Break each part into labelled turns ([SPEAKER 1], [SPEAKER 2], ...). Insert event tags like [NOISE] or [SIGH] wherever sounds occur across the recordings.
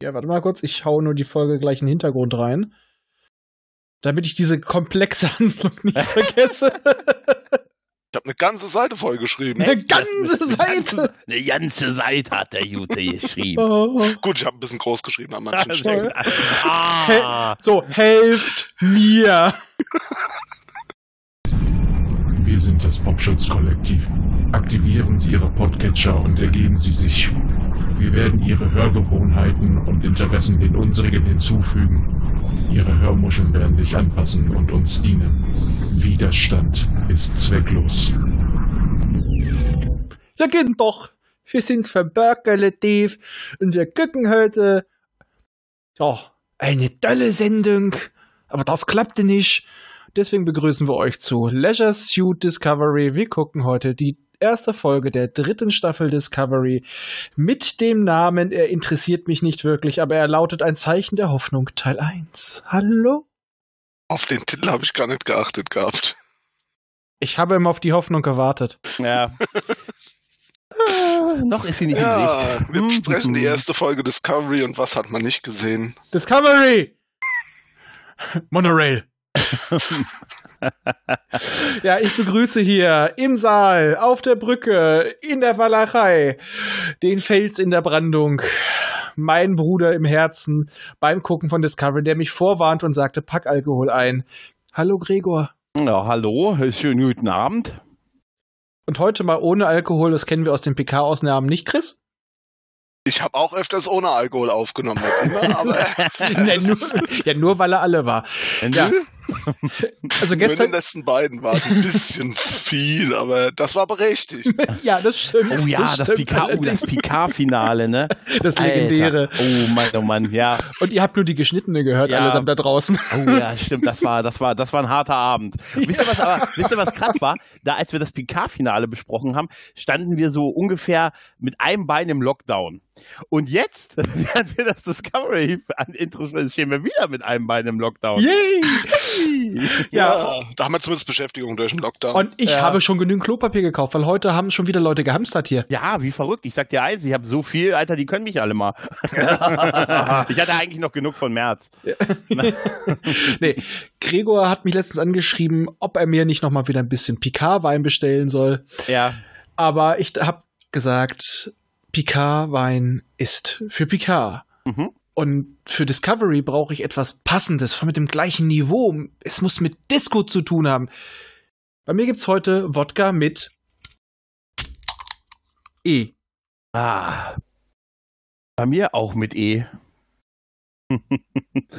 [SPEAKER 1] Ja, warte mal kurz, ich hau nur die Folge gleich in den Hintergrund rein. Damit ich diese komplexe [LAUGHS] Handlung nicht [LAUGHS] vergesse.
[SPEAKER 2] Ich habe eine ganze Seite voll geschrieben.
[SPEAKER 1] Eine ganze Seite.
[SPEAKER 3] Eine ganze Seite hat der Jute geschrieben.
[SPEAKER 1] Oh.
[SPEAKER 2] Gut, ich habe ein bisschen groß geschrieben an manchen Stellen. [LAUGHS]
[SPEAKER 3] ah,
[SPEAKER 1] So, helft mir.
[SPEAKER 4] Wir sind das Popschutz-Kollektiv. Aktivieren Sie Ihre Podcatcher und ergeben Sie sich. Wir werden Ihre Hörgewohnheiten und Interessen den unsrigen hinzufügen. Ihre Hörmuscheln werden sich anpassen und uns dienen. Widerstand ist zwecklos.
[SPEAKER 1] Ja, geht doch. Wir sind's vom Berg-Kollektiv und wir gucken heute, ja, eine tolle Sendung. Aber das klappte nicht. Deswegen begrüßen wir euch zu Leisure Suit Discovery. Wir gucken heute die erste Folge der dritten Staffel Discovery mit dem Namen, er interessiert mich nicht wirklich, aber er lautet ein Zeichen der Hoffnung Teil 1. Hallo?
[SPEAKER 2] Auf den Titel habe ich gar nicht geachtet gehabt.
[SPEAKER 1] Ich habe immer auf die Hoffnung gewartet.
[SPEAKER 3] ja. [LAUGHS] Ah, noch ist sie nicht
[SPEAKER 2] Ja,
[SPEAKER 3] in Sicht.
[SPEAKER 2] wir
[SPEAKER 3] Hm,
[SPEAKER 2] besprechen die erste Folge Discovery und was hat man nicht gesehen.
[SPEAKER 1] Discovery! Monorail. Ja, ich begrüße hier im Saal, auf der Brücke, in der Walachei, den Fels in der Brandung, mein Bruder im Herzen beim Gucken von Discovery, der mich vorwarnt und sagte, pack Alkohol ein. Hallo Gregor.
[SPEAKER 3] Ja, hallo, schönen guten Abend.
[SPEAKER 1] Und heute mal ohne Alkohol, das kennen wir aus den PK-Ausnahmen nicht, Chris?
[SPEAKER 2] Ich habe auch öfters ohne Alkohol aufgenommen, immer, aber [LAUGHS]
[SPEAKER 1] ja, [LAUGHS] nur, ja, nur weil er alle war. Ja. Also
[SPEAKER 2] nur in
[SPEAKER 1] gestern,
[SPEAKER 2] den letzten beiden war es ein bisschen viel, aber das war berechtigt. [LAUGHS]
[SPEAKER 1] ja, das stimmt.
[SPEAKER 3] Oh ja, das, oh, das. Picard-Finale, ne?
[SPEAKER 1] Das legendäre.
[SPEAKER 3] Alter. Oh Mann, oh Mann, ja.
[SPEAKER 1] Und ihr habt nur die geschnittene gehört,
[SPEAKER 3] Ja.
[SPEAKER 1] allesamt da draußen.
[SPEAKER 3] Oh ja, stimmt, das war, das war, das war ein harter Abend. Wisst ihr was aber, wisst ihr was krass war? Da, als wir das Picard-Finale besprochen haben, standen wir so ungefähr mit einem Bein im Lockdown. Und jetzt, [LAUGHS] während wir das Discovery an Intro sprechen, stehen wir wieder mit einem Bein im Lockdown.
[SPEAKER 1] Yay!
[SPEAKER 2] Ja, da haben wir zumindest Beschäftigung durch den Lockdown.
[SPEAKER 1] Und ich
[SPEAKER 3] Ja.
[SPEAKER 1] habe schon genügend Klopapier gekauft, weil heute haben schon wieder Leute gehamstert hier.
[SPEAKER 3] Ja, wie verrückt. Ich sag dir eins, ich habe so viel, Alter, die können mich alle mal. [LAUGHS] ich hatte eigentlich noch genug von März. [LAUGHS]
[SPEAKER 1] nee, Gregor hat mich letztens angeschrieben, ob er mir nicht nochmal wieder ein bisschen Picard-Wein bestellen soll.
[SPEAKER 3] Ja,
[SPEAKER 1] Aber ich habe gesagt, Picard-Wein ist für Picard.
[SPEAKER 3] Mhm.
[SPEAKER 1] Und für Discovery brauche ich etwas Passendes, von mit dem gleichen Niveau. Es muss mit Disco zu tun haben. Bei mir gibt's heute Wodka mit E.
[SPEAKER 3] Ah. Bei mir auch mit E. [LAUGHS]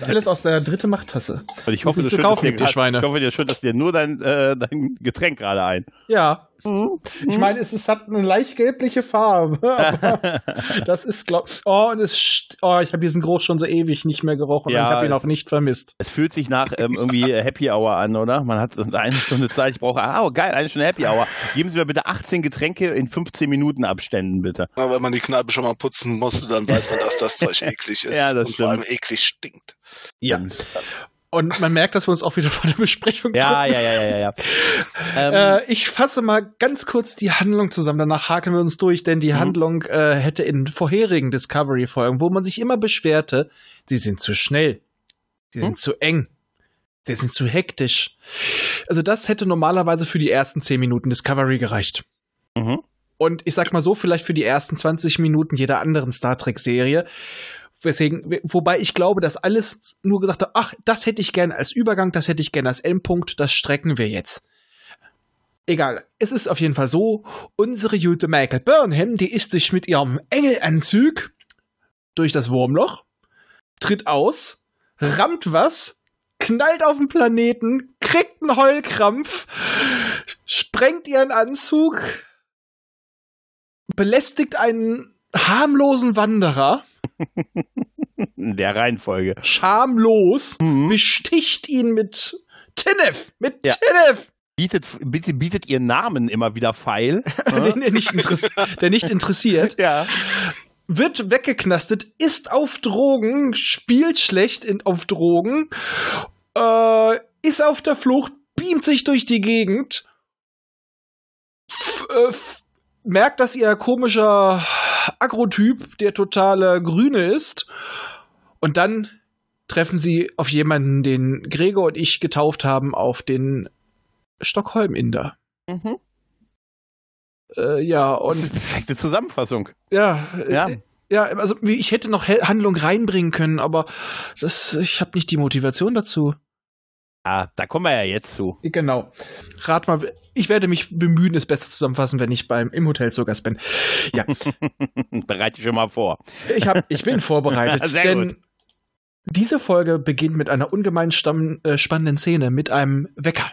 [SPEAKER 1] Alles aus der dritte Machttasse.
[SPEAKER 3] Und ich hoffe, du schüttest
[SPEAKER 1] kaufen,
[SPEAKER 3] dir
[SPEAKER 1] ihr
[SPEAKER 3] grad-
[SPEAKER 1] Schweine?
[SPEAKER 3] Ich hoffe dir schüttest dir nur dein, äh, dein Getränk gerade ein.
[SPEAKER 1] Ja,
[SPEAKER 3] Mhm.
[SPEAKER 1] ich meine, es, es hat eine leicht gelbliche Farbe. [LAUGHS] [LAUGHS] Das ist, glaub Oh, und es. Oh, ich habe diesen Geruch schon so ewig nicht mehr gerochen
[SPEAKER 3] Ja,
[SPEAKER 1] und ich habe ihn auch nicht vermisst.
[SPEAKER 3] Es fühlt sich nach ähm, irgendwie Happy Hour an, oder? Man hat eine Stunde Zeit, ich brauche, ah, oh, geil, eine Stunde Happy Hour. Geben Sie mir bitte 18 Getränke in 15 Minuten Abständen, bitte.
[SPEAKER 2] Aber wenn man die Kneipe schon mal putzen musste, dann weiß man, dass das Zeug [LAUGHS] eklig ist.
[SPEAKER 3] Ja, das
[SPEAKER 2] und vor allem
[SPEAKER 3] stimmt.
[SPEAKER 2] eklig stinkt.
[SPEAKER 1] Ja.
[SPEAKER 3] Und-
[SPEAKER 1] man merkt, dass wir uns auch wieder vor der Besprechung
[SPEAKER 3] Ja,
[SPEAKER 1] drücken.
[SPEAKER 3] ja, ja, ja, ja. [LAUGHS] Ähm,
[SPEAKER 1] Äh, ich fasse mal ganz kurz die Handlung zusammen, danach haken wir uns durch, denn die
[SPEAKER 3] Mhm.
[SPEAKER 1] Handlung äh, hätte in vorherigen Discovery-Folgen, wo man sich immer beschwerte, sie sind zu schnell, sie sind
[SPEAKER 3] Hm?
[SPEAKER 1] zu eng, sie sind zu hektisch. Also das hätte normalerweise für die ersten 10 Minuten Discovery gereicht.
[SPEAKER 3] mhm.
[SPEAKER 1] Und ich sag mal so, vielleicht für die ersten 20 Minuten jeder anderen Star Trek-Serie. Weswegen, wobei ich glaube, dass alles nur gesagt hat, ach, das hätte ich gern als Übergang, das hätte ich gern als Endpunkt, das strecken wir jetzt. Egal, es ist auf jeden Fall so, unsere Jute Michael Burnham, die ist durch mit ihrem Engelanzug durch das Wurmloch, tritt aus, rammt was, knallt auf den Planeten, kriegt einen Heulkrampf, sprengt ihren Anzug, belästigt einen harmlosen Wanderer,
[SPEAKER 3] In der Reihenfolge.
[SPEAKER 1] schamlos,
[SPEAKER 3] Mhm.
[SPEAKER 1] besticht ihn mit Tinnef, mit
[SPEAKER 3] Ja.
[SPEAKER 1] Tinnef,
[SPEAKER 3] Bietet, bietet, bietet ihren Namen immer wieder feil. [LAUGHS]
[SPEAKER 1] den er nicht, interess der nicht interessiert,
[SPEAKER 3] ja.
[SPEAKER 1] wird weggeknastet, ist auf Drogen, spielt schlecht in, auf Drogen, äh, ist auf der Flucht, beamt sich durch die Gegend, äh, merkt, dass ihr komischer Agrotyp, der totale Grüne ist. Und dann treffen sie auf jemanden, den Gregor und ich getauft haben, auf den Stockholm-Inder.
[SPEAKER 3] Mhm.
[SPEAKER 1] Äh, ja,
[SPEAKER 3] Das ist
[SPEAKER 1] und
[SPEAKER 3] eine perfekte Zusammenfassung.
[SPEAKER 1] ja,
[SPEAKER 3] Ja.
[SPEAKER 1] äh, ja, also ich hätte noch Handlung reinbringen können, aber das, ich habe nicht die Motivation dazu.
[SPEAKER 3] Ah, da kommen wir ja jetzt zu.
[SPEAKER 1] Genau. Rat mal, ich werde mich bemühen, es besser zusammenfassen, wenn ich beim im Hotel zu Gast bin. Ja, [LAUGHS]
[SPEAKER 3] Bereite dich schon mal vor.
[SPEAKER 1] ich, hab, ich bin vorbereitet, [LAUGHS]
[SPEAKER 3] Sehr
[SPEAKER 1] denn
[SPEAKER 3] gut.
[SPEAKER 1] diese Folge beginnt mit einer ungemein stamm, äh, spannenden Szene mit einem Wecker.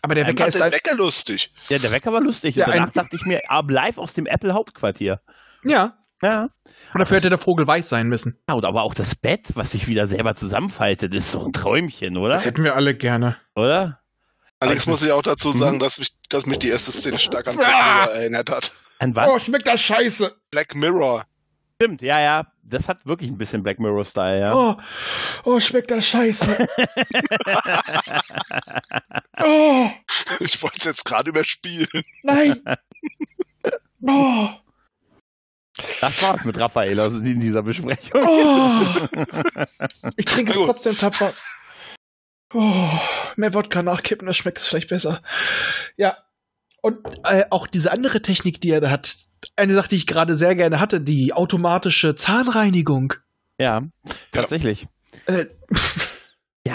[SPEAKER 1] Aber der Wecker ist ein,
[SPEAKER 2] Wecker lustig.
[SPEAKER 3] Ja, der Wecker war lustig.
[SPEAKER 1] Ja,
[SPEAKER 3] und danach dachte ich mir, ab live aus dem Apple Hauptquartier.
[SPEAKER 1] ja.
[SPEAKER 3] Ja.
[SPEAKER 1] Und dafür hätte der Vogel weiß sein müssen.
[SPEAKER 3] Ja, und aber auch das Bett, was sich wieder selber zusammenfaltet, ist so ein Träumchen, oder?
[SPEAKER 1] Das hätten wir alle gerne.
[SPEAKER 3] Oder?
[SPEAKER 2] Allerdings muss ich auch dazu sagen,
[SPEAKER 3] Mhm.
[SPEAKER 2] dass mich, dass mich die erste Szene stark an Black
[SPEAKER 1] Ah!
[SPEAKER 2] Mirror erinnert hat.
[SPEAKER 3] An was?
[SPEAKER 1] Oh, schmeckt das scheiße.
[SPEAKER 2] Black Mirror.
[SPEAKER 3] Stimmt, ja, ja. Das hat wirklich ein bisschen Black Mirror-Style, ja.
[SPEAKER 1] Oh, oh, schmeckt das scheiße. [LAUGHS] oh,
[SPEAKER 2] Ich wollte es jetzt gerade überspielen.
[SPEAKER 1] nein. [LAUGHS] Oh,
[SPEAKER 3] Das war's mit Raphael aus- in dieser Besprechung.
[SPEAKER 1] oh. Ich trinke es trotzdem tapfer. Oh, mehr Wodka nachkippen, das schmeckt es vielleicht besser. Ja. Und äh, auch diese andere Technik, die er da hat, eine Sache, die ich gerade sehr gerne hatte, die automatische Zahnreinigung.
[SPEAKER 3] Ja, tatsächlich.
[SPEAKER 1] Äh,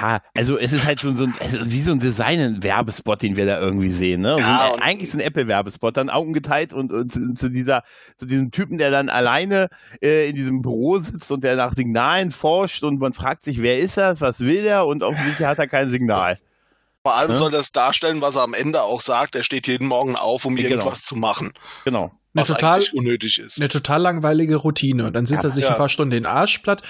[SPEAKER 3] Ja, also es ist halt so, so ein, es ist wie so ein Design-Werbespot, den wir da irgendwie sehen. Ne? So
[SPEAKER 2] Ja,
[SPEAKER 3] ein, eigentlich so ein Apple-Werbespot, dann Augen geteilt und, und zu, zu dieser, zu diesem Typen, der dann alleine äh, in diesem Büro sitzt und der nach Signalen forscht und man fragt sich, wer ist das, was will der und offensichtlich hat er kein Signal.
[SPEAKER 2] Vor allem
[SPEAKER 3] Ja.
[SPEAKER 2] soll das darstellen, was er am Ende auch sagt. Er steht jeden Morgen auf, um
[SPEAKER 3] Ja, genau.
[SPEAKER 2] irgendwas zu machen.
[SPEAKER 3] Genau.
[SPEAKER 1] eine,
[SPEAKER 2] Was
[SPEAKER 1] total,
[SPEAKER 2] eigentlich unnötig ist.
[SPEAKER 1] eine total langweilige Routine. Und dann sieht er sich
[SPEAKER 2] Ja.
[SPEAKER 1] ein paar Stunden den Arsch platt.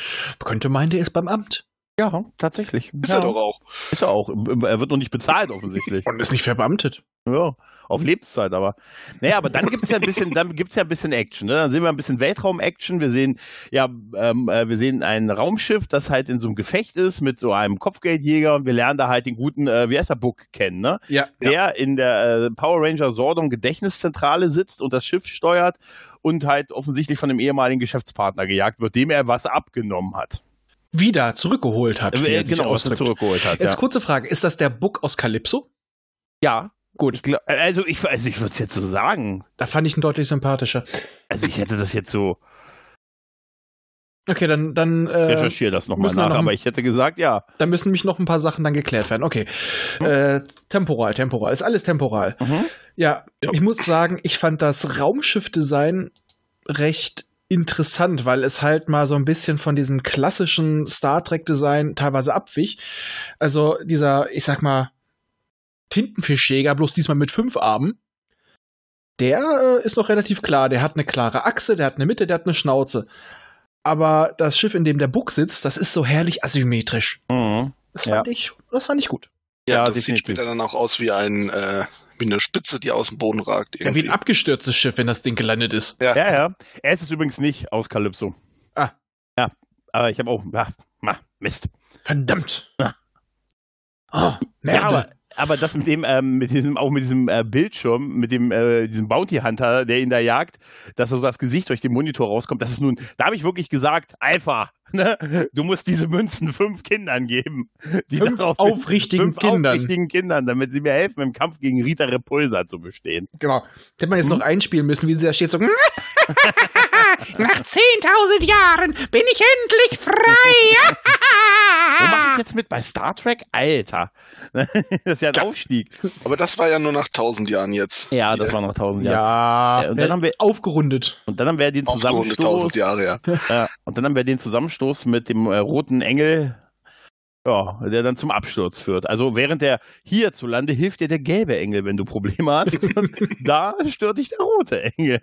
[SPEAKER 1] Könnte meinen, der ist beim Amt.
[SPEAKER 3] Ja, tatsächlich.
[SPEAKER 2] Ist
[SPEAKER 3] ja,
[SPEAKER 2] er doch auch.
[SPEAKER 3] Ist er auch. Er wird noch nicht bezahlt, offensichtlich.
[SPEAKER 1] Und ist nicht verbeamtet.
[SPEAKER 3] Ja, auf Lebenszeit aber. Naja, aber dann gibt's ja ein bisschen, dann gibt's ja ein bisschen Action. Ne? Dann sehen wir ein bisschen Weltraum-Action. Wir sehen, ja, ähm, äh, wir sehen ein Raumschiff, das halt in so einem Gefecht ist mit so einem Kopfgeldjäger und wir lernen da halt den guten, äh, wie heißt der Book kennen, ne?
[SPEAKER 1] Ja.
[SPEAKER 3] Der in der äh, Power Ranger Sordon Gedächtniszentrale sitzt und das Schiff steuert und halt offensichtlich von dem ehemaligen Geschäftspartner gejagt wird, dem er was abgenommen hat.
[SPEAKER 1] Wieder zurückgeholt hat. wie
[SPEAKER 3] Äh,
[SPEAKER 1] sich
[SPEAKER 3] genau, was er zurückgeholt hat.
[SPEAKER 1] Jetzt
[SPEAKER 3] Ja.
[SPEAKER 1] kurze Frage. Ist das der Book aus Calypso?
[SPEAKER 3] ja.
[SPEAKER 1] Gut.
[SPEAKER 3] Ich glaub, also ich, also ich würde es jetzt so sagen.
[SPEAKER 1] Da fand ich ihn deutlich sympathischer.
[SPEAKER 3] Also ich hätte das jetzt so,
[SPEAKER 1] Okay, dann, dann, äh,
[SPEAKER 3] recherchiere das nochmal nach,
[SPEAKER 1] noch
[SPEAKER 3] aber ich hätte gesagt, ja.
[SPEAKER 1] da müssen nämlich noch ein paar Sachen dann geklärt werden. Okay. Äh, temporal, temporal. Ist alles temporal.
[SPEAKER 3] Mhm.
[SPEAKER 1] Ja,
[SPEAKER 2] Ja.
[SPEAKER 1] ich muss sagen, ich fand das Raumschiff-Design recht interessant, weil es halt mal so ein bisschen von diesem klassischen Star Trek-Design teilweise abwich. Also dieser, ich sag mal, Tintenfischjäger, bloß diesmal mit fünf Armen. Der äh, ist noch relativ klar. Der hat eine klare Achse, der hat eine Mitte, der hat eine Schnauze. Aber das Schiff, in dem der Bug sitzt, das ist so herrlich asymmetrisch.
[SPEAKER 3] Mhm.
[SPEAKER 1] Das
[SPEAKER 3] Ja.
[SPEAKER 1] fand ich, das fand ich gut.
[SPEAKER 2] Ja,
[SPEAKER 3] Ja,
[SPEAKER 2] das
[SPEAKER 3] definitiv.
[SPEAKER 2] sieht später dann auch aus wie ein, äh, wie eine Spitze, die aus dem Boden ragt.
[SPEAKER 1] Ja, wie
[SPEAKER 2] Irgendwie.
[SPEAKER 1] ein abgestürztes Schiff, wenn das Ding gelandet ist.
[SPEAKER 2] Ja.
[SPEAKER 3] Ja, ja. Er ist es übrigens nicht aus Calypso.
[SPEAKER 1] Ah.
[SPEAKER 3] Ja, aber ich habe auch, ah, ah, Mist.
[SPEAKER 1] Verdammt.
[SPEAKER 3] Ja.
[SPEAKER 1] Oh,
[SPEAKER 3] Ja,
[SPEAKER 1] Merde.
[SPEAKER 3] aber, aber das mit dem, ähm, mit diesem, auch mit diesem äh, Bildschirm, mit dem, äh, diesem Bounty Hunter, der ihn da jagt, dass so das Gesicht durch den Monitor rauskommt, das ist nun, da habe ich wirklich gesagt, Alpha, ne? du musst diese Münzen fünf Kindern geben. Die
[SPEAKER 1] Fünf aufrichtigen
[SPEAKER 3] fünf
[SPEAKER 1] Kindern.
[SPEAKER 3] aufrichtigen Kindern, damit sie mir helfen, im Kampf gegen Rita Repulsa zu bestehen.
[SPEAKER 1] Genau. Hätte man jetzt
[SPEAKER 3] Hm?
[SPEAKER 1] noch einspielen müssen, wie sie da steht, so. [LAUGHS] [LAUGHS] Nach 10.000 Jahren bin ich endlich frei. [LAUGHS]
[SPEAKER 3] Jetzt mit? Bei Star Trek? Alter. [LAUGHS] das ist ja ein Aufstieg.
[SPEAKER 2] Aber das war ja nur nach tausend Jahren jetzt.
[SPEAKER 3] Ja, das war noch tausend Jahre.
[SPEAKER 1] ja,
[SPEAKER 3] und dann haben wir-
[SPEAKER 1] aufgerundet.
[SPEAKER 3] Und dann haben wir den
[SPEAKER 2] Aufgerundet
[SPEAKER 3] Zusammenstoß.
[SPEAKER 2] tausend Jahre, ja.
[SPEAKER 3] Ja, und dann haben wir den Zusammenstoß mit dem äh, roten Engel, ja, der dann zum Absturz führt. Also während der hierzulande hilft dir der gelbe Engel, wenn du Probleme hast. [LAUGHS] da stört dich der rote Engel.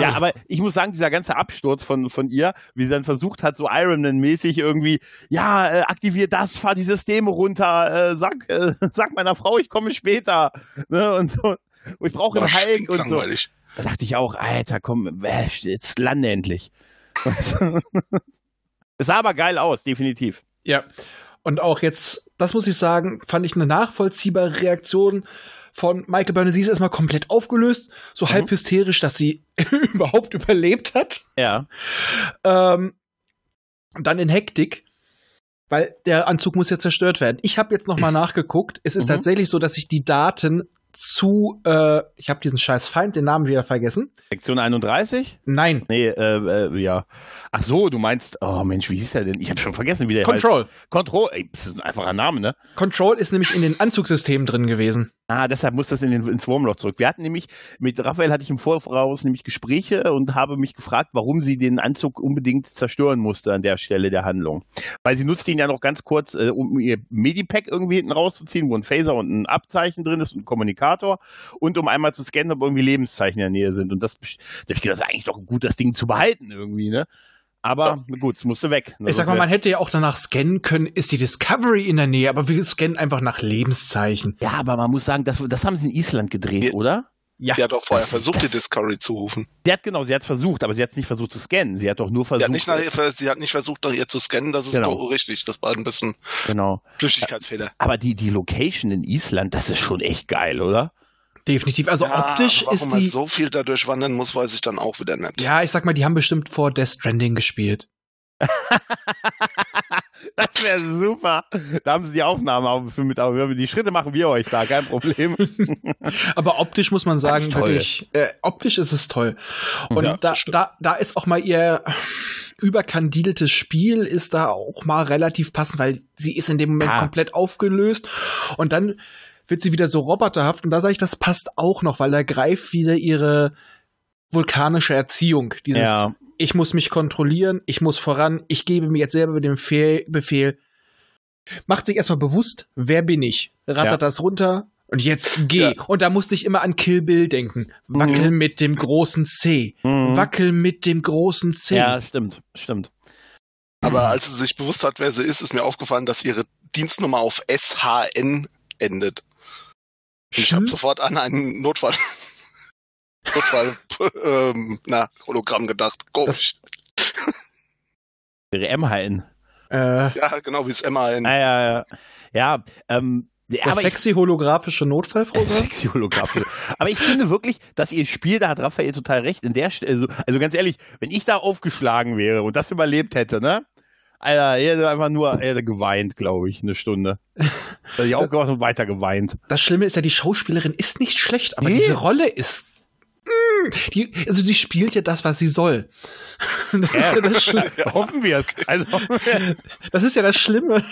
[SPEAKER 3] Ja, aber ich muss sagen, dieser ganze Absturz von, von ihr, wie sie dann versucht hat, so Iron Man-mäßig irgendwie, ja, äh, aktivier das, fahr die Systeme runter, äh, sag, äh, [LAUGHS] sag meiner Frau, ich komme später. Ne, und so. Und ich brauche einen Hulk und so.
[SPEAKER 2] langweilig.
[SPEAKER 3] Da dachte ich auch, Alter, komm, äh, jetzt lande endlich. Es [LAUGHS] sah aber geil aus, definitiv.
[SPEAKER 1] Ja. Und auch jetzt, das muss ich sagen, fand ich eine nachvollziehbare Reaktion von Michael Byrne, sie ist erstmal komplett aufgelöst, so
[SPEAKER 3] Mhm.
[SPEAKER 1] halb hysterisch, dass sie [LAUGHS] überhaupt überlebt hat.
[SPEAKER 3] Ja.
[SPEAKER 1] Ähm, dann in Hektik, weil der Anzug muss ja zerstört werden. Ich habe jetzt noch mal [CLEARS THROAT] nachgeguckt. Es ist
[SPEAKER 3] Mhm.
[SPEAKER 1] tatsächlich so, dass ich die Daten zu, äh, ich habe diesen scheiß Feind, den Namen wieder vergessen.
[SPEAKER 3] Sektion 31?
[SPEAKER 1] Nein,
[SPEAKER 3] Nee, äh, äh, ja. Ach so, du meinst, oh Mensch, wie hieß der denn? Ich habe schon vergessen, wie der
[SPEAKER 1] Control.
[SPEAKER 3] heißt. Control. Ey, das ist ein einfacher Name, ne?
[SPEAKER 1] Control ist nämlich in den Anzugssystemen drin gewesen.
[SPEAKER 3] Ah, deshalb muss das in den, ins Wurmloch zurück. Wir hatten nämlich, mit Raphael hatte ich im Voraus nämlich Gespräche und habe mich gefragt, warum sie den Anzug unbedingt zerstören musste an der Stelle der Handlung. Weil sie nutzt ihn ja noch ganz kurz, äh, um ihr Medipack irgendwie hinten rauszuziehen, wo ein Phaser und ein Abzeichen drin ist und ein Kommunikator und um einmal zu scannen, ob irgendwie Lebenszeichen in der Nähe sind. Und das, da hab ich gedacht, das ist eigentlich doch gut, das Ding zu behalten irgendwie, ne? Aber gut, es musste weg. ne?
[SPEAKER 1] Ich sag mal, man hätte ja auch danach scannen können, ist die Discovery in der Nähe, aber wir scannen einfach nach Lebenszeichen.
[SPEAKER 3] ja, aber man muss sagen, das, das haben sie in Island gedreht,
[SPEAKER 2] Ja.
[SPEAKER 3] oder?
[SPEAKER 1] Ja,
[SPEAKER 2] Die hat doch vorher
[SPEAKER 3] Das-
[SPEAKER 2] versucht,
[SPEAKER 3] das-
[SPEAKER 2] die Discovery zu rufen.
[SPEAKER 3] Sie hat genau, sie hat es versucht, aber sie hat es nicht versucht zu scannen. Sie hat doch nur
[SPEAKER 2] Sie
[SPEAKER 3] versucht.
[SPEAKER 2] hat, nicht nach, ihr- sie hat nicht versucht, nach ihr zu scannen, das ist
[SPEAKER 3] Genau.
[SPEAKER 2] genau. richtig. Das war ein bisschen
[SPEAKER 3] genau.
[SPEAKER 2] Flüchtigkeitsfehler.
[SPEAKER 3] Aber die, die Location in Island, das ist schon echt geil, oder?
[SPEAKER 1] Definitiv. Also
[SPEAKER 2] Ja,
[SPEAKER 1] optisch
[SPEAKER 2] aber warum
[SPEAKER 1] ist
[SPEAKER 2] man
[SPEAKER 1] die.
[SPEAKER 2] so viel da durchwandern muss, weiß ich dann auch wieder nicht.
[SPEAKER 1] Ja, ich sag mal, die haben bestimmt vor Death Stranding gespielt. [LAUGHS]
[SPEAKER 3] Das wäre super. Da haben sie die Aufnahme auch für mit. aber Die Schritte machen wir euch da, kein Problem. [LAUGHS]
[SPEAKER 1] Aber optisch muss man sagen, wirklich, äh, optisch ist es toll. Und
[SPEAKER 2] Ja,
[SPEAKER 1] da, da, da ist auch mal ihr überkandideltes Spiel ist da auch mal relativ passend, weil sie ist in dem Moment
[SPEAKER 3] Ah.
[SPEAKER 1] komplett aufgelöst und dann wird sie wieder so roboterhaft und da sage ich, das passt auch noch, weil da greift wieder ihre vulkanische Erziehung. Dieses,
[SPEAKER 3] Ja.
[SPEAKER 1] ich muss mich kontrollieren, ich muss voran, ich gebe mir jetzt selber den Fe Befehl. Macht sich erstmal bewusst, wer bin ich? Rattert
[SPEAKER 3] Ja.
[SPEAKER 1] das runter und jetzt geh.
[SPEAKER 2] Ja.
[SPEAKER 1] Und da musste ich immer an Kill Bill denken. Wackel mit dem großen C.
[SPEAKER 3] Mhm.
[SPEAKER 1] Wackel mit dem großen C.
[SPEAKER 3] Ja, stimmt, stimmt.
[SPEAKER 2] Aber als sie sich bewusst hat, wer sie ist, ist mir aufgefallen, dass ihre Dienstnummer auf SHN endet. Ich habe
[SPEAKER 1] Stimmt.
[SPEAKER 2] sofort an einen Notfall, [LAUGHS] Notfall, ähm, na, Hologramm gedacht. Komisch.
[SPEAKER 3] Ihre MHN.
[SPEAKER 1] Äh,
[SPEAKER 2] Ja, genau, wie es MAN.
[SPEAKER 3] Ah, ja, ja. Ja, ähm, ja,
[SPEAKER 1] das
[SPEAKER 3] aber ich,
[SPEAKER 1] sexy holographische Notfallprogramm? [LAUGHS]
[SPEAKER 3] Sexy Hologramm. Aber ich finde wirklich, dass ihr Spiel, da hat Raphael total recht, in der Stelle, also, also ganz ehrlich, wenn ich da aufgeschlagen wäre und das überlebt hätte, ne? Alter, er hätte einfach nur, er hätte geweint, glaube ich, eine Stunde. [LAUGHS] Da ich auch gemacht und weiter geweint.
[SPEAKER 1] Das Schlimme ist ja, die Schauspielerin ist nicht schlecht, aber
[SPEAKER 3] Nee.
[SPEAKER 1] diese Rolle ist. Mm, die, also die spielt ja das, was sie soll. [LAUGHS] Das ist ja das, Schli [LAUGHS]
[SPEAKER 3] Hoffen wir es. Also,
[SPEAKER 1] das ist ja das Schlimme.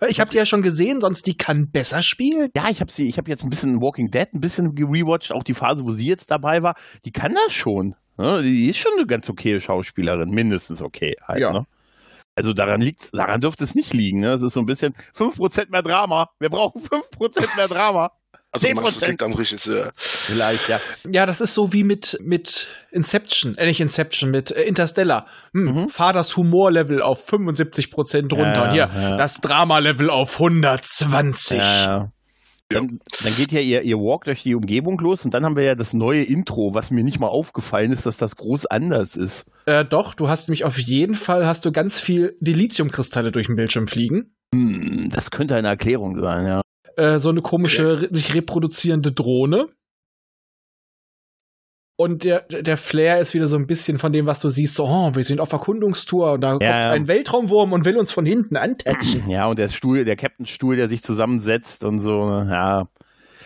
[SPEAKER 1] Weil ich habe die ja schon gesehen, sonst die kann besser spielen.
[SPEAKER 3] ja, ich habe sie, ich habe jetzt ein bisschen Walking Dead ein bisschen gerewatcht, auch die Phase, wo sie jetzt dabei war. Die kann das schon. Ne? Die ist schon eine ganz okaye Schauspielerin, mindestens okay halt,
[SPEAKER 1] Ja.
[SPEAKER 3] ne? Also daran liegt's, daran dürfte es nicht liegen, ne? Es ist so ein bisschen 5% mehr Drama. Wir brauchen 5% mehr Drama.
[SPEAKER 2] Also du meinst,
[SPEAKER 3] 10%.
[SPEAKER 2] es liegt am Regisseur.
[SPEAKER 3] Vielleicht, ja.
[SPEAKER 1] Ja, das ist so wie mit, mit Inception, äh, nicht Inception, mit äh, Interstellar. Hm,
[SPEAKER 3] Mhm.
[SPEAKER 1] Fahr das Humorlevel auf 75% runter.
[SPEAKER 3] Ja,
[SPEAKER 1] Hier,
[SPEAKER 3] ja.
[SPEAKER 1] das Drama-Level auf 120.
[SPEAKER 3] Ja, ja. Dann, dann geht ja ihr, ihr Walk durch die Umgebung los und dann haben wir ja das neue Intro, was mir nicht mal aufgefallen ist, dass das groß anders ist.
[SPEAKER 1] Äh, doch, du hast mich auf jeden Fall, hast du ganz viel Dilithiumkristalle durch den Bildschirm fliegen.
[SPEAKER 3] Hm, das könnte eine Erklärung sein, ja.
[SPEAKER 1] Äh, so eine komische, re- sich reproduzierende Drohne. Und der, der Flair ist wieder so ein bisschen von dem, was du siehst, so, oh, wir sind auf Erkundungstour und da kommt
[SPEAKER 3] ja.
[SPEAKER 1] ein Weltraumwurm und will uns von hinten antatschen.
[SPEAKER 3] Ja, und der Stuhl, der Captain-Stuhl, der sich zusammensetzt und so, ne, ja.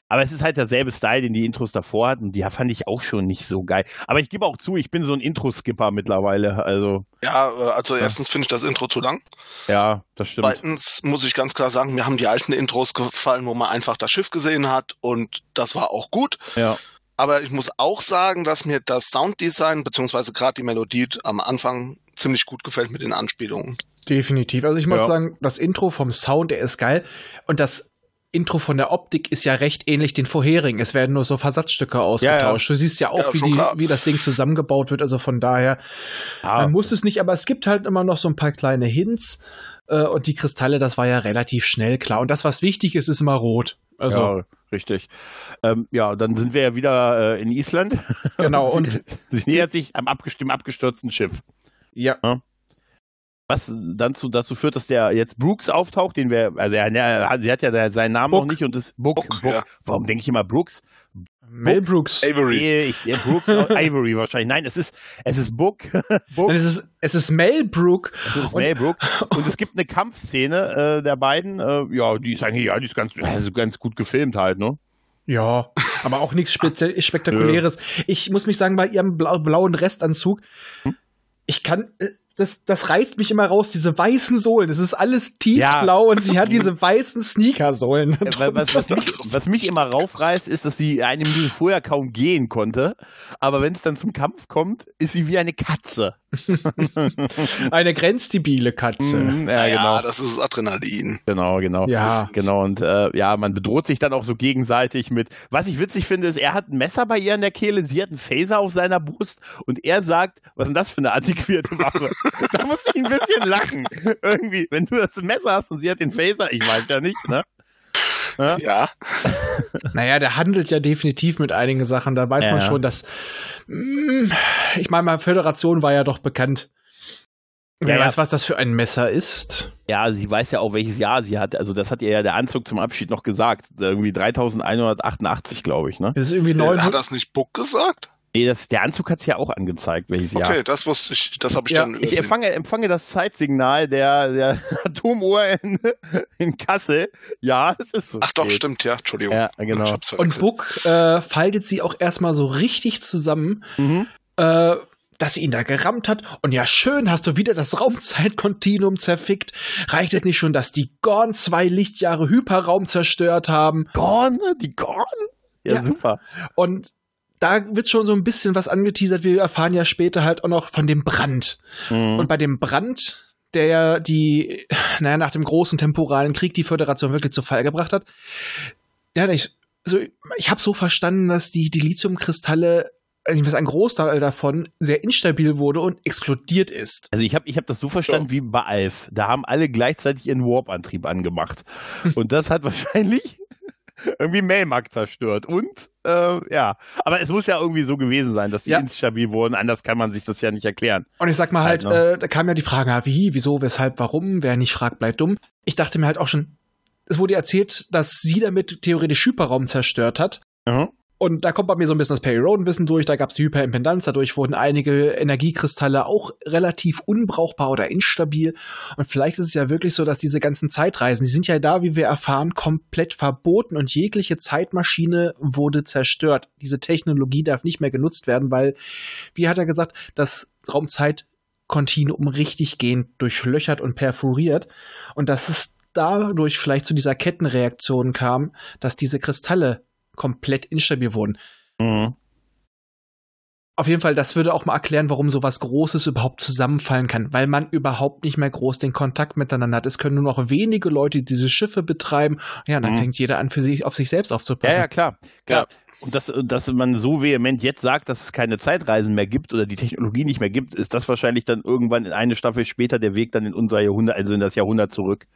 [SPEAKER 3] Aber es ist halt derselbe Style, den die Intros davor hatten. Die fand ich auch schon nicht so geil. Aber ich gebe auch zu, ich bin so ein Intro-Skipper mittlerweile. Also,
[SPEAKER 2] Ja, also erstens finde ich das Intro zu lang.
[SPEAKER 3] ja, das stimmt.
[SPEAKER 2] Zweitens muss ich ganz klar sagen, mir haben die alten Intros gefallen, wo man einfach das Schiff gesehen hat und das war auch gut.
[SPEAKER 3] Ja.
[SPEAKER 2] Aber ich muss auch sagen, dass mir das Sounddesign beziehungsweise gerade die Melodie am Anfang ziemlich gut gefällt mit den Anspielungen.
[SPEAKER 1] Definitiv. Also ich muss
[SPEAKER 3] Ja.
[SPEAKER 1] sagen, das Intro vom Sound, der ist geil. Und das Intro von der Optik ist ja recht ähnlich den vorherigen. Es werden nur so Versatzstücke ausgetauscht. Du siehst ja auch,
[SPEAKER 2] Ja,
[SPEAKER 1] wie, die, wie das Ding zusammengebaut wird. Also von daher,
[SPEAKER 3] ja.
[SPEAKER 1] man muss es nicht, aber es gibt halt immer noch so ein paar kleine Hints. Äh, und die Kristalle, das war ja relativ schnell klar. Und das, was wichtig ist, ist immer rot. Also,
[SPEAKER 3] ja, richtig. Ähm, ja, dann sind wir ja wieder äh, in Island. [LAUGHS]
[SPEAKER 1] genau.
[SPEAKER 3] sie,
[SPEAKER 1] Und [LAUGHS]
[SPEAKER 3] sie nähert sich am, abgest dem abgestürzten Schiff.
[SPEAKER 1] ja.
[SPEAKER 3] Was dann zu, dazu führt, dass der jetzt Brooks auftaucht, den wir, also er, er, sie hat ja seinen Namen
[SPEAKER 1] Book.
[SPEAKER 3] noch nicht und das Book.
[SPEAKER 2] Book,
[SPEAKER 3] Book.
[SPEAKER 2] ja.
[SPEAKER 3] Warum denke ich immer Brooks?
[SPEAKER 1] Mel Brooks.
[SPEAKER 2] Avery.
[SPEAKER 3] Nee, ich, der Brooks [LAUGHS] Ivory wahrscheinlich. Nein, es ist, es ist Book. [LAUGHS] Book.
[SPEAKER 1] Nein, es ist, es ist Mel Brook.
[SPEAKER 3] Es ist
[SPEAKER 1] Und-
[SPEAKER 3] Mel Brook. [LAUGHS] Und es gibt eine Kampfszene äh, der beiden. Äh, ja, die ist eigentlich, ja, die ist ganz, also ganz gut gefilmt halt, ne?
[SPEAKER 1] Ja, aber auch nichts speziell Spektakuläres. Ich muss mich sagen, bei ihrem blau blauen Restanzug, ich kann, äh, das, das reißt mich immer raus, diese weißen Sohlen. Das ist alles tiefblau und sie hat diese weißen Sneakersohlen.
[SPEAKER 3] Äh, Was, was, mich, was mich immer raufreißt, ist, dass sie eine Minute vorher kaum gehen konnte. Aber wenn es dann zum Kampf kommt, ist sie wie eine Katze. [LAUGHS]
[SPEAKER 1] Eine grenzdebile Katze.
[SPEAKER 3] Mhm,
[SPEAKER 2] Ja,
[SPEAKER 3] ja, genau.
[SPEAKER 2] das ist Adrenalin.
[SPEAKER 3] Genau, genau.
[SPEAKER 1] Ja.
[SPEAKER 3] Genau, und äh, ja, man bedroht sich dann auch so gegenseitig mit. Was ich witzig finde, ist, er hat ein Messer bei ihr in der Kehle, sie hat einen Phaser auf seiner Brust und er sagt, was ist denn das für eine antiquierte Waffe? [LAUGHS] da muss ich ein bisschen lachen. Irgendwie, wenn du das Messer hast und sie hat den Phaser, ich weiß ja nicht, ne?
[SPEAKER 2] Ja,
[SPEAKER 1] Naja, der handelt ja definitiv mit einigen Sachen. Da weiß man
[SPEAKER 3] Ja.
[SPEAKER 1] schon, dass. mm, Ich meine, mal Föderation war ja doch bekannt. Wer
[SPEAKER 3] Ja, ja.
[SPEAKER 1] weiß, was das für ein Messer ist.
[SPEAKER 3] Ja, sie weiß ja auch, welches Jahr sie hat. Also das hat ihr ja der Anzug zum Abschied noch gesagt. Irgendwie 3188, glaube ich, ne?
[SPEAKER 1] Das ist irgendwie
[SPEAKER 2] hat
[SPEAKER 1] 900.
[SPEAKER 2] das nicht Book gesagt?
[SPEAKER 3] Nee, das, der Anzug hat es ja auch angezeigt, welches Jahr.
[SPEAKER 2] Okay, das wusste ich, das habe ich
[SPEAKER 1] Ja,
[SPEAKER 2] dann
[SPEAKER 3] Ich
[SPEAKER 2] übersehen.
[SPEAKER 3] empfange, empfange das Zeitsignal der, der [LAUGHS] Atomuhr in, in Kassel. Ja, es ist so.
[SPEAKER 2] Ach doch, stimmt, ja, Entschuldigung.
[SPEAKER 3] Ja, genau.
[SPEAKER 2] Ich
[SPEAKER 1] Und. Book äh, faltet sie auch erstmal so richtig zusammen,
[SPEAKER 3] Mhm.
[SPEAKER 1] äh, dass sie ihn da gerammt hat. Und ja, schön, hast du wieder das Raumzeitkontinuum zerfickt. Reicht es nicht schon, dass die Gorn zwei Lichtjahre Hyperraum zerstört haben?
[SPEAKER 3] Gorn? Die Gorn? Ja,
[SPEAKER 1] Ja.
[SPEAKER 3] super.
[SPEAKER 1] Und da wird schon so ein bisschen was angeteasert. Wir erfahren ja später halt auch noch von dem Brand.
[SPEAKER 3] Mhm.
[SPEAKER 1] Und bei dem Brand, der ja die, naja, nach dem großen temporalen Krieg die Föderation wirklich zu Fall gebracht hat, ja, ich, so, ich habe so verstanden, dass die, die Lithiumkristalle, also was ein Großteil davon sehr instabil wurde und explodiert ist.
[SPEAKER 3] Also ich habe ich hab das so verstanden wie bei Alf. Da haben alle gleichzeitig ihren Warp-Antrieb angemacht. [LAUGHS] Und das hat wahrscheinlich irgendwie Melmark zerstört. Und äh, ja, aber es muss ja irgendwie so gewesen sein, dass sie
[SPEAKER 1] Ja.
[SPEAKER 3] instabil wurden. Anders kann man sich das ja nicht erklären.
[SPEAKER 1] Und ich sag mal halt,
[SPEAKER 3] Halt, ne?
[SPEAKER 1] äh, da kam ja die Frage, ja, wie, wieso, weshalb, warum, wer nicht fragt, bleibt dumm. Ich dachte mir halt auch schon, es wurde erzählt, dass sie damit theoretisch Hyperraum zerstört hat.
[SPEAKER 3] Mhm.
[SPEAKER 1] Und da kommt bei mir so ein bisschen das Perry Roden-Wissen durch, da gab es die Hyperimpedanz, dadurch wurden einige Energiekristalle auch relativ unbrauchbar oder instabil. Und vielleicht ist es ja wirklich so, dass diese ganzen Zeitreisen, die sind ja da, wie wir erfahren, komplett verboten und jegliche Zeitmaschine wurde zerstört. Diese Technologie darf nicht mehr genutzt werden, weil, wie hat er gesagt, das Raumzeitkontinuum richtig gehend durchlöchert und perforiert. Und dass es dadurch vielleicht zu dieser Kettenreaktion kam, dass diese Kristalle komplett instabil wurden.
[SPEAKER 3] Mhm.
[SPEAKER 1] Auf jeden Fall, das würde auch mal erklären, warum sowas Großes überhaupt zusammenfallen kann, weil man überhaupt nicht mehr groß den Kontakt miteinander hat. Es können nur noch wenige Leute diese Schiffe betreiben. Ja, und dann
[SPEAKER 3] Mhm.
[SPEAKER 1] fängt jeder an, für sich auf sich selbst
[SPEAKER 3] Ja,
[SPEAKER 1] aufzupassen.
[SPEAKER 3] ja, klar. klar. Und dass, dass man so vehement jetzt sagt, dass es keine Zeitreisen mehr gibt oder die Technologie nicht mehr gibt, ist das wahrscheinlich dann irgendwann in eine Staffel später der Weg dann in unser Jahrhundert, also in das Jahrhundert zurück.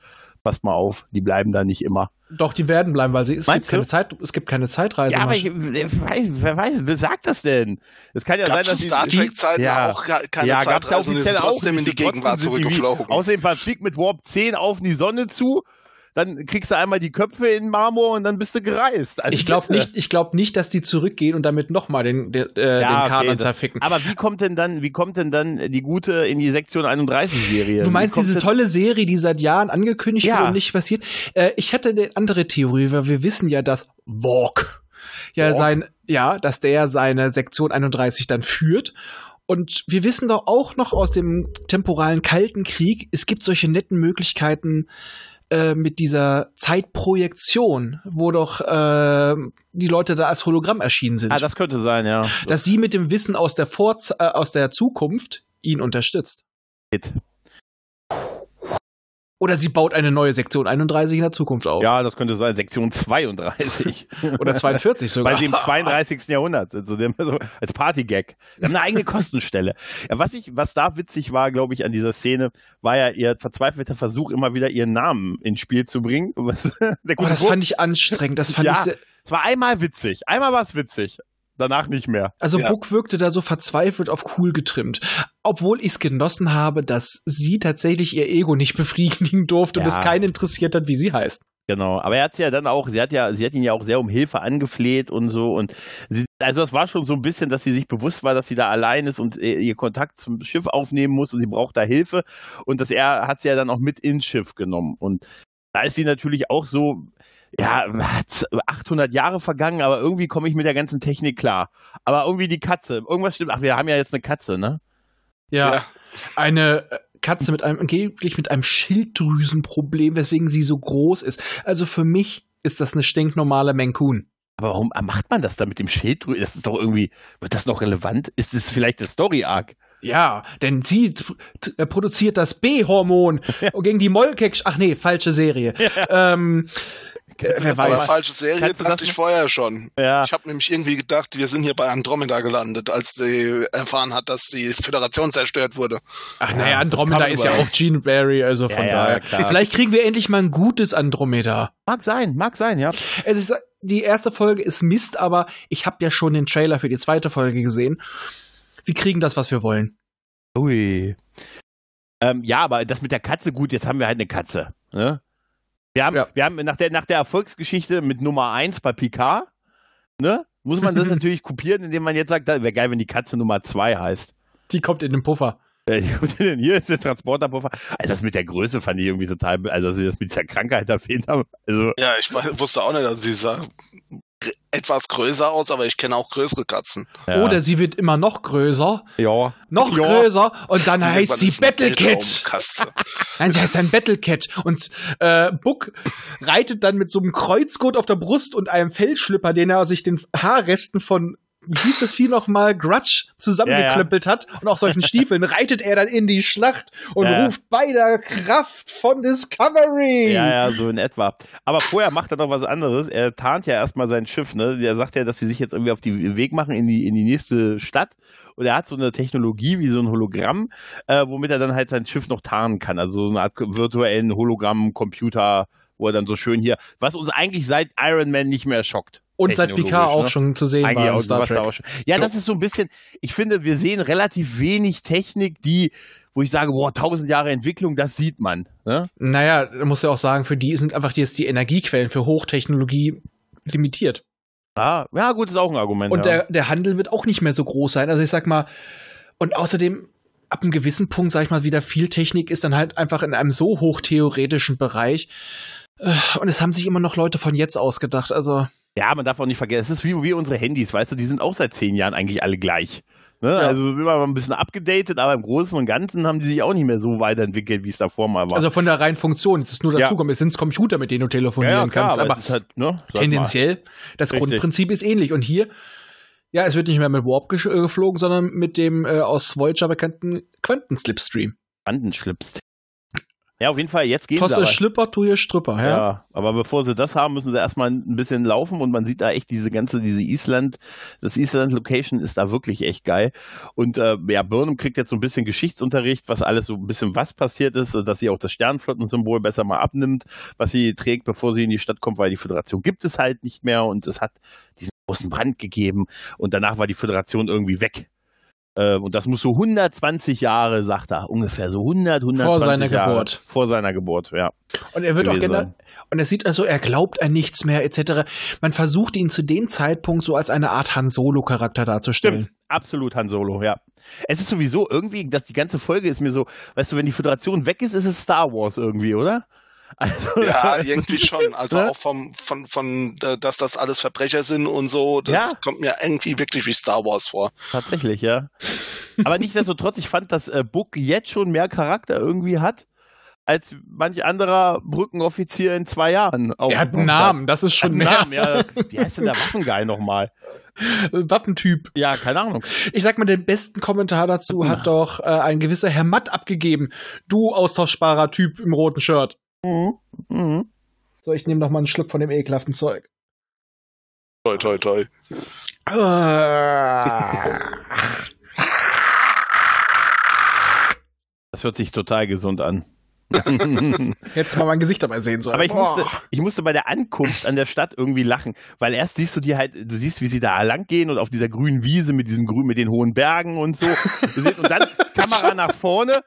[SPEAKER 3] Passt mal auf, die bleiben da nicht immer.
[SPEAKER 1] Doch, die werden bleiben, weil sie, es, gibt
[SPEAKER 3] Meinst
[SPEAKER 1] keine
[SPEAKER 3] du?
[SPEAKER 1] Zeit, es gibt keine Zeitreise.
[SPEAKER 3] ja, aber ich, wer weiß, wer weiß, wer sagt das denn? Es kann ja
[SPEAKER 2] Gab
[SPEAKER 3] sein, dass
[SPEAKER 2] Star
[SPEAKER 3] die,
[SPEAKER 2] Trek-Zeiten
[SPEAKER 3] Ja.
[SPEAKER 2] auch ke- keine
[SPEAKER 3] ja, gab's ja
[SPEAKER 2] Zeitreisen, die sind
[SPEAKER 3] offiziell auch
[SPEAKER 2] trotzdem in die. Gegenwart
[SPEAKER 3] Trotzdem
[SPEAKER 2] zurückgeflogen.
[SPEAKER 3] Außerdem man fliegt mit Warp 10 auf die Sonne zu, dann kriegst du einmal die Köpfe in Marmor und dann bist du gereist. Also
[SPEAKER 1] ich glaube nicht, ich glaube nicht, dass die zurückgehen und damit nochmal den, äh,
[SPEAKER 3] Ja,
[SPEAKER 1] den Kanon
[SPEAKER 3] okay, das-
[SPEAKER 1] zerficken.
[SPEAKER 3] Aber wie kommt denn dann, wie kommt denn dann die gute in die Sektion 31 Serie?
[SPEAKER 1] Du meinst diese tolle Serie, die seit Jahren angekündigt
[SPEAKER 3] Ja.
[SPEAKER 1] wurde und nicht passiert? Äh, ich hätte eine andere Theorie, weil wir wissen ja, dass Walk ja
[SPEAKER 2] Walk?
[SPEAKER 1] sein, ja, dass der seine Sektion 31 dann führt. Und wir wissen doch auch noch aus dem temporalen Kalten Krieg, es gibt solche netten Möglichkeiten äh, mit dieser Zeitprojektion, wo doch äh, die Leute da als Hologramm erschienen sind.
[SPEAKER 3] Ah, das könnte sein, ja.
[SPEAKER 1] dass sie mit dem Wissen aus der, Vorz äh, aus der Zukunft ihn unterstützt.
[SPEAKER 3] Hit.
[SPEAKER 1] Oder sie baut eine neue Sektion 31 in der Zukunft auf.
[SPEAKER 3] Ja, das könnte sein. Sektion 32. [LAUGHS]
[SPEAKER 1] Oder 42 sogar.
[SPEAKER 3] Bei dem 32. Jahrhundert, also dem, so als Partygag. Wir haben eine eigene Kostenstelle. Ja, was, ich, was da witzig war, glaube ich, an dieser Szene, war ja ihr verzweifelter Versuch, immer wieder ihren Namen ins Spiel zu bringen. [LAUGHS] Was,
[SPEAKER 1] oh, das
[SPEAKER 3] Wurf-
[SPEAKER 1] fand ich anstrengend. Das fand
[SPEAKER 3] Ja.
[SPEAKER 1] ich sehr,
[SPEAKER 3] es war einmal witzig. Einmal war es witzig. Danach nicht mehr.
[SPEAKER 1] Also
[SPEAKER 2] Ja.
[SPEAKER 1] Book wirkte da so verzweifelt auf cool getrimmt. Obwohl ich es genossen habe, dass sie tatsächlich ihr Ego nicht [LAUGHS] befriedigen durfte und
[SPEAKER 3] Ja.
[SPEAKER 1] es keinen interessiert hat, wie sie heißt.
[SPEAKER 3] Genau, aber er hat sie ja dann auch, sie hat ja, sie hat ihn ja auch sehr um Hilfe angefleht und so und sie, also das war schon so ein bisschen, dass sie sich bewusst war, dass sie da allein ist und ihr Kontakt zum Schiff aufnehmen muss und sie braucht da Hilfe und dass er hat sie ja dann auch mit ins Schiff genommen und da ist sie natürlich auch so, ja, hat 800 Jahre vergangen, aber irgendwie komme ich mit der ganzen Technik klar. Aber irgendwie die Katze, irgendwas stimmt. Ach, wir haben ja jetzt eine Katze, ne?
[SPEAKER 1] Ja,
[SPEAKER 2] Ja.
[SPEAKER 1] eine äh, Katze mit einem angeblich mit einem Schilddrüsenproblem, weswegen sie so groß ist. Also für mich ist das eine stinknormale Mancun.
[SPEAKER 3] Aber warum macht man das da mit dem Schilddrüsen? Das ist doch irgendwie, wird das noch relevant? Ist das vielleicht der Story-Arc?
[SPEAKER 1] Ja, denn sie äh, produziert das B-Hormon [LAUGHS] gegen die Molkeck. Ach nee, falsche Serie. Ähm, wer
[SPEAKER 2] Aber
[SPEAKER 1] weiß.
[SPEAKER 2] falsche Serie dachte ich vorher schon.
[SPEAKER 3] Ja.
[SPEAKER 2] Ich habe nämlich irgendwie gedacht, wir sind hier bei Andromeda gelandet, als sie erfahren hat, dass die Föderation zerstört wurde.
[SPEAKER 1] Ach
[SPEAKER 3] Ja,
[SPEAKER 1] naja, Andromeda ist ja auch Gene Barry, also von
[SPEAKER 3] Ja, ja,
[SPEAKER 1] daher.
[SPEAKER 3] klar.
[SPEAKER 1] Vielleicht kriegen wir endlich mal ein gutes Andromeda.
[SPEAKER 3] Mag sein, mag sein, ja.
[SPEAKER 1] Also ich die erste Folge ist Mist, aber ich habe ja schon den Trailer für die zweite Folge gesehen. Wir kriegen das, was wir wollen.
[SPEAKER 3] Ui. Ähm, ja, aber das mit der Katze, gut, jetzt haben wir halt eine Katze. Ne? Wir haben,
[SPEAKER 1] Ja.
[SPEAKER 3] wir haben nach der, nach der Erfolgsgeschichte mit Nummer 1 bei Picard, ne, muss man das [LAUGHS] natürlich kopieren, indem man jetzt sagt, wäre geil, wenn die Katze Nummer 2 heißt.
[SPEAKER 1] Die kommt in den Puffer.
[SPEAKER 3] Hier ist der Transporterpuffer. Also das mit der Größe fand ich irgendwie total, also dass sie das mit dieser Krankheit erwähnt haben. Also,
[SPEAKER 2] Ja, ich weiß- wusste auch nicht, dass sie gr- etwas größer aus, aber ich kenne auch größere Katzen.
[SPEAKER 3] ja.
[SPEAKER 1] Oder sie wird immer noch größer,
[SPEAKER 3] ja.
[SPEAKER 1] noch
[SPEAKER 3] Ja.
[SPEAKER 1] größer und dann [LAUGHS] heißt sie Battlecat.
[SPEAKER 2] Weltraumkatze. [LAUGHS]
[SPEAKER 1] Nein, sie heißt dann Battlecat. Und äh, Buck reitet dann mit so einem Kreuzgurt auf der Brust und einem Fellschlipper, den er sich den Haarresten von hieß das Vieh noch mal Grudge zusammengeklöppelt hat und auch solchen Stiefeln reitet er dann in die Schlacht und
[SPEAKER 3] Ja.
[SPEAKER 1] ruft bei der Kraft von Discovery.
[SPEAKER 3] Ja, ja, so in etwa. Aber vorher macht er noch was anderes. Er tarnt ja erstmal sein Schiff, ne? Er sagt ja, dass sie sich jetzt irgendwie auf den Weg machen in die, in die nächste Stadt. Und er hat so eine Technologie wie so ein Hologramm, äh, womit er dann halt sein Schiff noch tarnen kann. Also so eine Art virtuellen Hologramm-Computer, wo er dann so schön hier, was uns eigentlich seit Iron Man nicht mehr schockt.
[SPEAKER 1] Und seit Picard auch
[SPEAKER 3] ne?
[SPEAKER 1] schon zu sehen
[SPEAKER 3] Eigentlich
[SPEAKER 1] war in Star Trek.
[SPEAKER 3] schon. Ja, das ist so ein bisschen, ich finde, wir sehen relativ wenig Technik, die, wo ich sage, boah, tausend Jahre Entwicklung, das sieht man. Ne?
[SPEAKER 1] Naja, da muss ja auch sagen, für die sind einfach jetzt die Energiequellen für Hochtechnologie limitiert.
[SPEAKER 3] Ja, ja, gut, ist auch ein Argument.
[SPEAKER 1] Und
[SPEAKER 3] ja.
[SPEAKER 1] der, der Handel wird auch nicht mehr so groß sein. Also ich sag mal, und außerdem, ab einem gewissen Punkt, sag ich mal, wieder viel Technik ist dann halt einfach in einem so hochtheoretischen Bereich. Äh, Und es haben sich immer noch Leute von jetzt ausgedacht. Also,
[SPEAKER 3] Ja, man darf auch nicht vergessen, es ist wie, wie unsere Handys, weißt du, die sind auch seit zehn Jahren eigentlich alle gleich. Ne?
[SPEAKER 1] Ja.
[SPEAKER 3] Also immer mal ein bisschen abgedatet, aber im Großen und Ganzen haben die sich auch nicht mehr so weiterentwickelt, wie es davor mal war.
[SPEAKER 1] also von der reinen Funktion, es ist nur
[SPEAKER 3] Ja.
[SPEAKER 1] dazugekommen, es sind Computer, mit denen du telefonieren kannst. Aber,
[SPEAKER 3] ist halt, ne, mal.
[SPEAKER 1] tendenziell, das
[SPEAKER 3] Richtig.
[SPEAKER 1] Grundprinzip ist ähnlich. Und hier, ja, es wird nicht mehr mit Warp äh, geflogen, sondern mit dem äh, aus Voyager bekannten Quantenslipstream.
[SPEAKER 3] Schlipst. Ja, auf jeden Fall, jetzt gehen sie
[SPEAKER 1] Tosse
[SPEAKER 3] aber.
[SPEAKER 1] Schlipper, tue Strüpper,
[SPEAKER 3] Ja.
[SPEAKER 1] ja.
[SPEAKER 3] aber bevor sie das haben, müssen sie erstmal ein bisschen laufen und man sieht da echt diese ganze, diese Island, das Island-Location ist da wirklich echt geil. Und äh, ja, Burnham kriegt jetzt so ein bisschen Geschichtsunterricht, was alles so ein bisschen was passiert ist, dass sie auch das Sternflottensymbol besser mal abnimmt, was sie trägt, bevor sie in die Stadt kommt, weil die Föderation gibt es halt nicht mehr und es hat diesen großen Brand gegeben und danach war die Föderation irgendwie weg. Äh, Und das muss so 120 Jahre, sagt er, ungefähr so 100, 120
[SPEAKER 1] seiner
[SPEAKER 3] Jahre
[SPEAKER 1] Geburt.
[SPEAKER 3] vor seiner Geburt, ja.
[SPEAKER 1] Und er wird auch gerne, und er sieht also, er glaubt an nichts mehr, etc. Man versucht ihn zu dem Zeitpunkt so als eine Art Han Solo-Charakter darzustellen.
[SPEAKER 3] Stimmt, absolut Han Solo, ja. Es ist sowieso irgendwie, dass die ganze Folge ist mir so, weißt du, wenn die Föderation weg ist, ist es Star Wars irgendwie, oder? Also,
[SPEAKER 2] Ja, irgendwie schon. Also
[SPEAKER 3] Ne?
[SPEAKER 2] auch vom, von, von, dass das alles Verbrecher sind und so, das
[SPEAKER 3] Ja.
[SPEAKER 2] kommt mir irgendwie wirklich wie Star Wars vor.
[SPEAKER 3] Tatsächlich, ja. Aber nichtsdestotrotz, ich fand, dass äh, Book jetzt schon mehr Charakter irgendwie hat, als manch anderer Brückenoffizier in zwei Jahren.
[SPEAKER 1] Er hat einen Namen, das ist schon mehr.
[SPEAKER 3] Namen, ja. Wie heißt denn der Waffengeil nochmal? [LAUGHS]
[SPEAKER 1] Waffentyp.
[SPEAKER 3] Ja, keine Ahnung.
[SPEAKER 1] Ich sag mal, den besten Kommentar dazu hat doch äh, ein gewisser Herr Matt abgegeben. Du austauschbarer Typ im roten Shirt.
[SPEAKER 3] Mhm. Mhm.
[SPEAKER 1] So, ich nehme noch mal einen Schluck von dem ekelhaften Zeug.
[SPEAKER 2] Toi, toi, toi. [LAUGHS]
[SPEAKER 3] Das hört sich total gesund an. [LAUGHS]
[SPEAKER 1] Hättest mal mein Gesicht dabei sehen sollen.
[SPEAKER 3] Aber ich musste, ich musste bei der Ankunft an der Stadt irgendwie lachen, weil erst siehst du die halt, du siehst, wie sie da lang gehen und auf dieser grünen Wiese mit diesen grün, mit den hohen Bergen und so. [LAUGHS] Und dann Kamera nach vorne,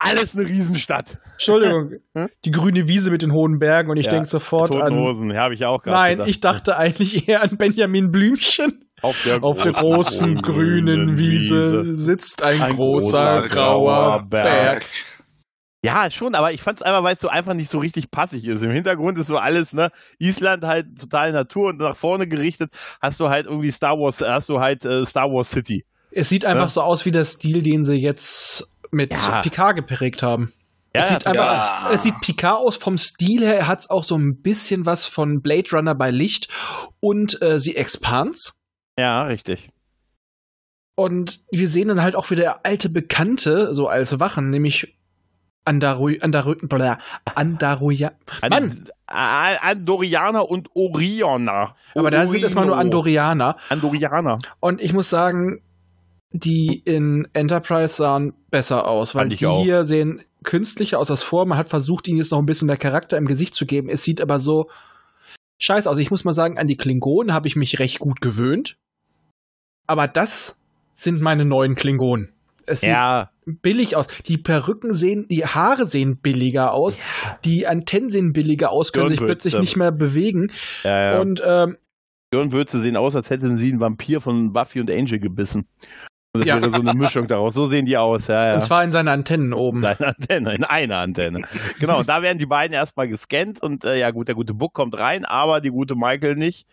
[SPEAKER 3] alles eine Riesenstadt.
[SPEAKER 1] Entschuldigung, [LAUGHS]
[SPEAKER 3] Hm?
[SPEAKER 1] die grüne Wiese mit den hohen Bergen und ich
[SPEAKER 3] Ja,
[SPEAKER 1] denke sofort
[SPEAKER 3] Toten
[SPEAKER 1] an.
[SPEAKER 3] Hosen, ja, habe ich auch gerade
[SPEAKER 1] Nein,
[SPEAKER 3] gedacht.
[SPEAKER 1] ich dachte eigentlich eher an Benjamin Blümchen.
[SPEAKER 3] auf der,
[SPEAKER 1] Auf der großen grünen Wiese sitzt ein,
[SPEAKER 3] Ein
[SPEAKER 1] großer,
[SPEAKER 3] großer
[SPEAKER 1] grauer
[SPEAKER 3] Berg.
[SPEAKER 1] Berg.
[SPEAKER 3] Ja, schon, aber ich fand's einfach, weil es so einfach nicht so richtig passig ist. Im Hintergrund ist so alles, ne, Island halt total Natur und nach vorne gerichtet hast du halt irgendwie Star Wars, hast du halt äh, Star Wars City.
[SPEAKER 1] Es sieht einfach
[SPEAKER 3] Ja.
[SPEAKER 1] so aus wie der Stil, den sie jetzt mit
[SPEAKER 3] Ja.
[SPEAKER 1] Picard geprägt haben.
[SPEAKER 3] Ja,
[SPEAKER 1] es sieht
[SPEAKER 3] ja,
[SPEAKER 1] einfach, es sieht Picard aus vom Stil her. Er hat auch so ein bisschen was von Blade Runner bei Licht und äh, sie Expans.
[SPEAKER 3] ja, richtig.
[SPEAKER 1] Und wir sehen dann halt auch wieder alte Bekannte, so als Wachen, nämlich Andaru, Andaru, Andaruja.
[SPEAKER 3] An,
[SPEAKER 1] Mann.
[SPEAKER 3] Andorianer und Orioner.
[SPEAKER 1] Aber da sind erstmal nur
[SPEAKER 3] Orino.
[SPEAKER 1] Andorianer.
[SPEAKER 3] Andorianer.
[SPEAKER 1] Und ich muss sagen, die in Enterprise sahen besser aus, weil die
[SPEAKER 3] auch.
[SPEAKER 1] hier sehen künstlicher aus als vor. Man hat versucht, ihnen jetzt noch ein bisschen mehr Charakter im Gesicht zu geben. Es sieht aber so scheiße aus. Ich muss mal sagen, an die Klingonen habe ich mich recht gut gewöhnt. Aber das sind meine neuen Klingonen. Es sieht
[SPEAKER 3] Ja,
[SPEAKER 1] billig aus. Die Perücken sehen, die Haare sehen billiger aus. Die Antennen sehen billiger aus, können sich
[SPEAKER 3] Stirnwürze.
[SPEAKER 1] plötzlich nicht mehr bewegen.
[SPEAKER 3] ja, ja.
[SPEAKER 1] Und ähm,
[SPEAKER 3] Stirnwürze sehen aus, als hätten sie einen Vampir von Buffy und Angel gebissen. Und das
[SPEAKER 1] Ja.
[SPEAKER 3] wäre so eine Mischung daraus. So sehen die aus, ja, ja.
[SPEAKER 1] und zwar in seinen Antennen oben.
[SPEAKER 3] In einer Antenne, in einer Antenne. Genau, und da werden die beiden erstmal gescannt und äh, ja gut, der gute Buck kommt rein, aber die gute Michael nicht,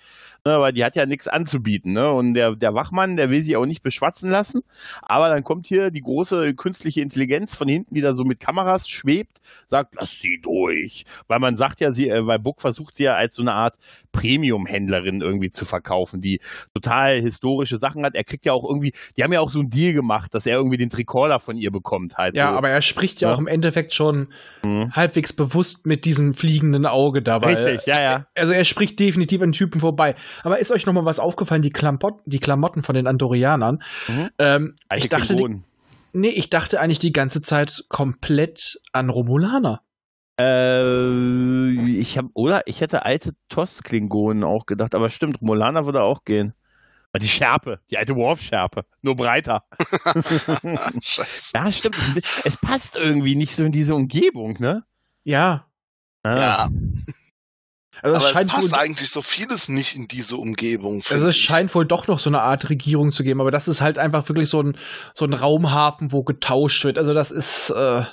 [SPEAKER 3] ne, weil die hat ja nichts anzubieten. Ne? Und der, der Wachmann, der will sie auch nicht beschwatzen lassen, aber dann kommt hier die große künstliche Intelligenz von hinten, die da so mit Kameras schwebt, sagt, lass sie durch. Weil man sagt ja, sie, äh, weil Buck versucht sie ja als so eine Art Premium-Händlerin irgendwie zu verkaufen, die total historische Sachen hat. Er kriegt ja auch irgendwie, die haben ja auch so einen Deal gemacht, dass er irgendwie den Tricorder von ihr bekommt halt.
[SPEAKER 1] Ja,
[SPEAKER 3] so.
[SPEAKER 1] aber er spricht ja,
[SPEAKER 3] Ja.
[SPEAKER 1] auch im Endeffekt schon
[SPEAKER 3] Mhm.
[SPEAKER 1] halbwegs bewusst mit diesem fliegenden Auge dabei.
[SPEAKER 3] Richtig, ja, ja.
[SPEAKER 1] Also er spricht definitiv an Typen vorbei. Aber ist euch noch mal was aufgefallen, die, Klamotten, die Klamotten von den Andorianern?
[SPEAKER 3] Mhm.
[SPEAKER 1] Ähm, ich dachte, die, nee, ich dachte eigentlich die ganze Zeit komplett an Romulaner.
[SPEAKER 3] Äh, ich habe oder ich hätte alte TOS-Klingonen auch gedacht, aber stimmt, Molana würde auch gehen. Aber Die Schärpe, die alte Worf-Schärpe, nur breiter. [LAUGHS]
[SPEAKER 2] Scheiße.
[SPEAKER 3] Ja, stimmt. Es passt irgendwie nicht so in diese Umgebung, ne?
[SPEAKER 1] Ja.
[SPEAKER 3] Ah.
[SPEAKER 2] Ja,
[SPEAKER 1] Also
[SPEAKER 2] aber
[SPEAKER 1] es
[SPEAKER 2] es
[SPEAKER 1] scheint
[SPEAKER 2] passt
[SPEAKER 1] wohl,
[SPEAKER 2] eigentlich so vieles nicht in diese Umgebung.
[SPEAKER 1] also es
[SPEAKER 2] ich.
[SPEAKER 1] scheint wohl doch noch so eine Art Regierung zu geben, aber das ist halt einfach wirklich so ein, so ein Raumhafen, wo getauscht wird. Also das ist, äh,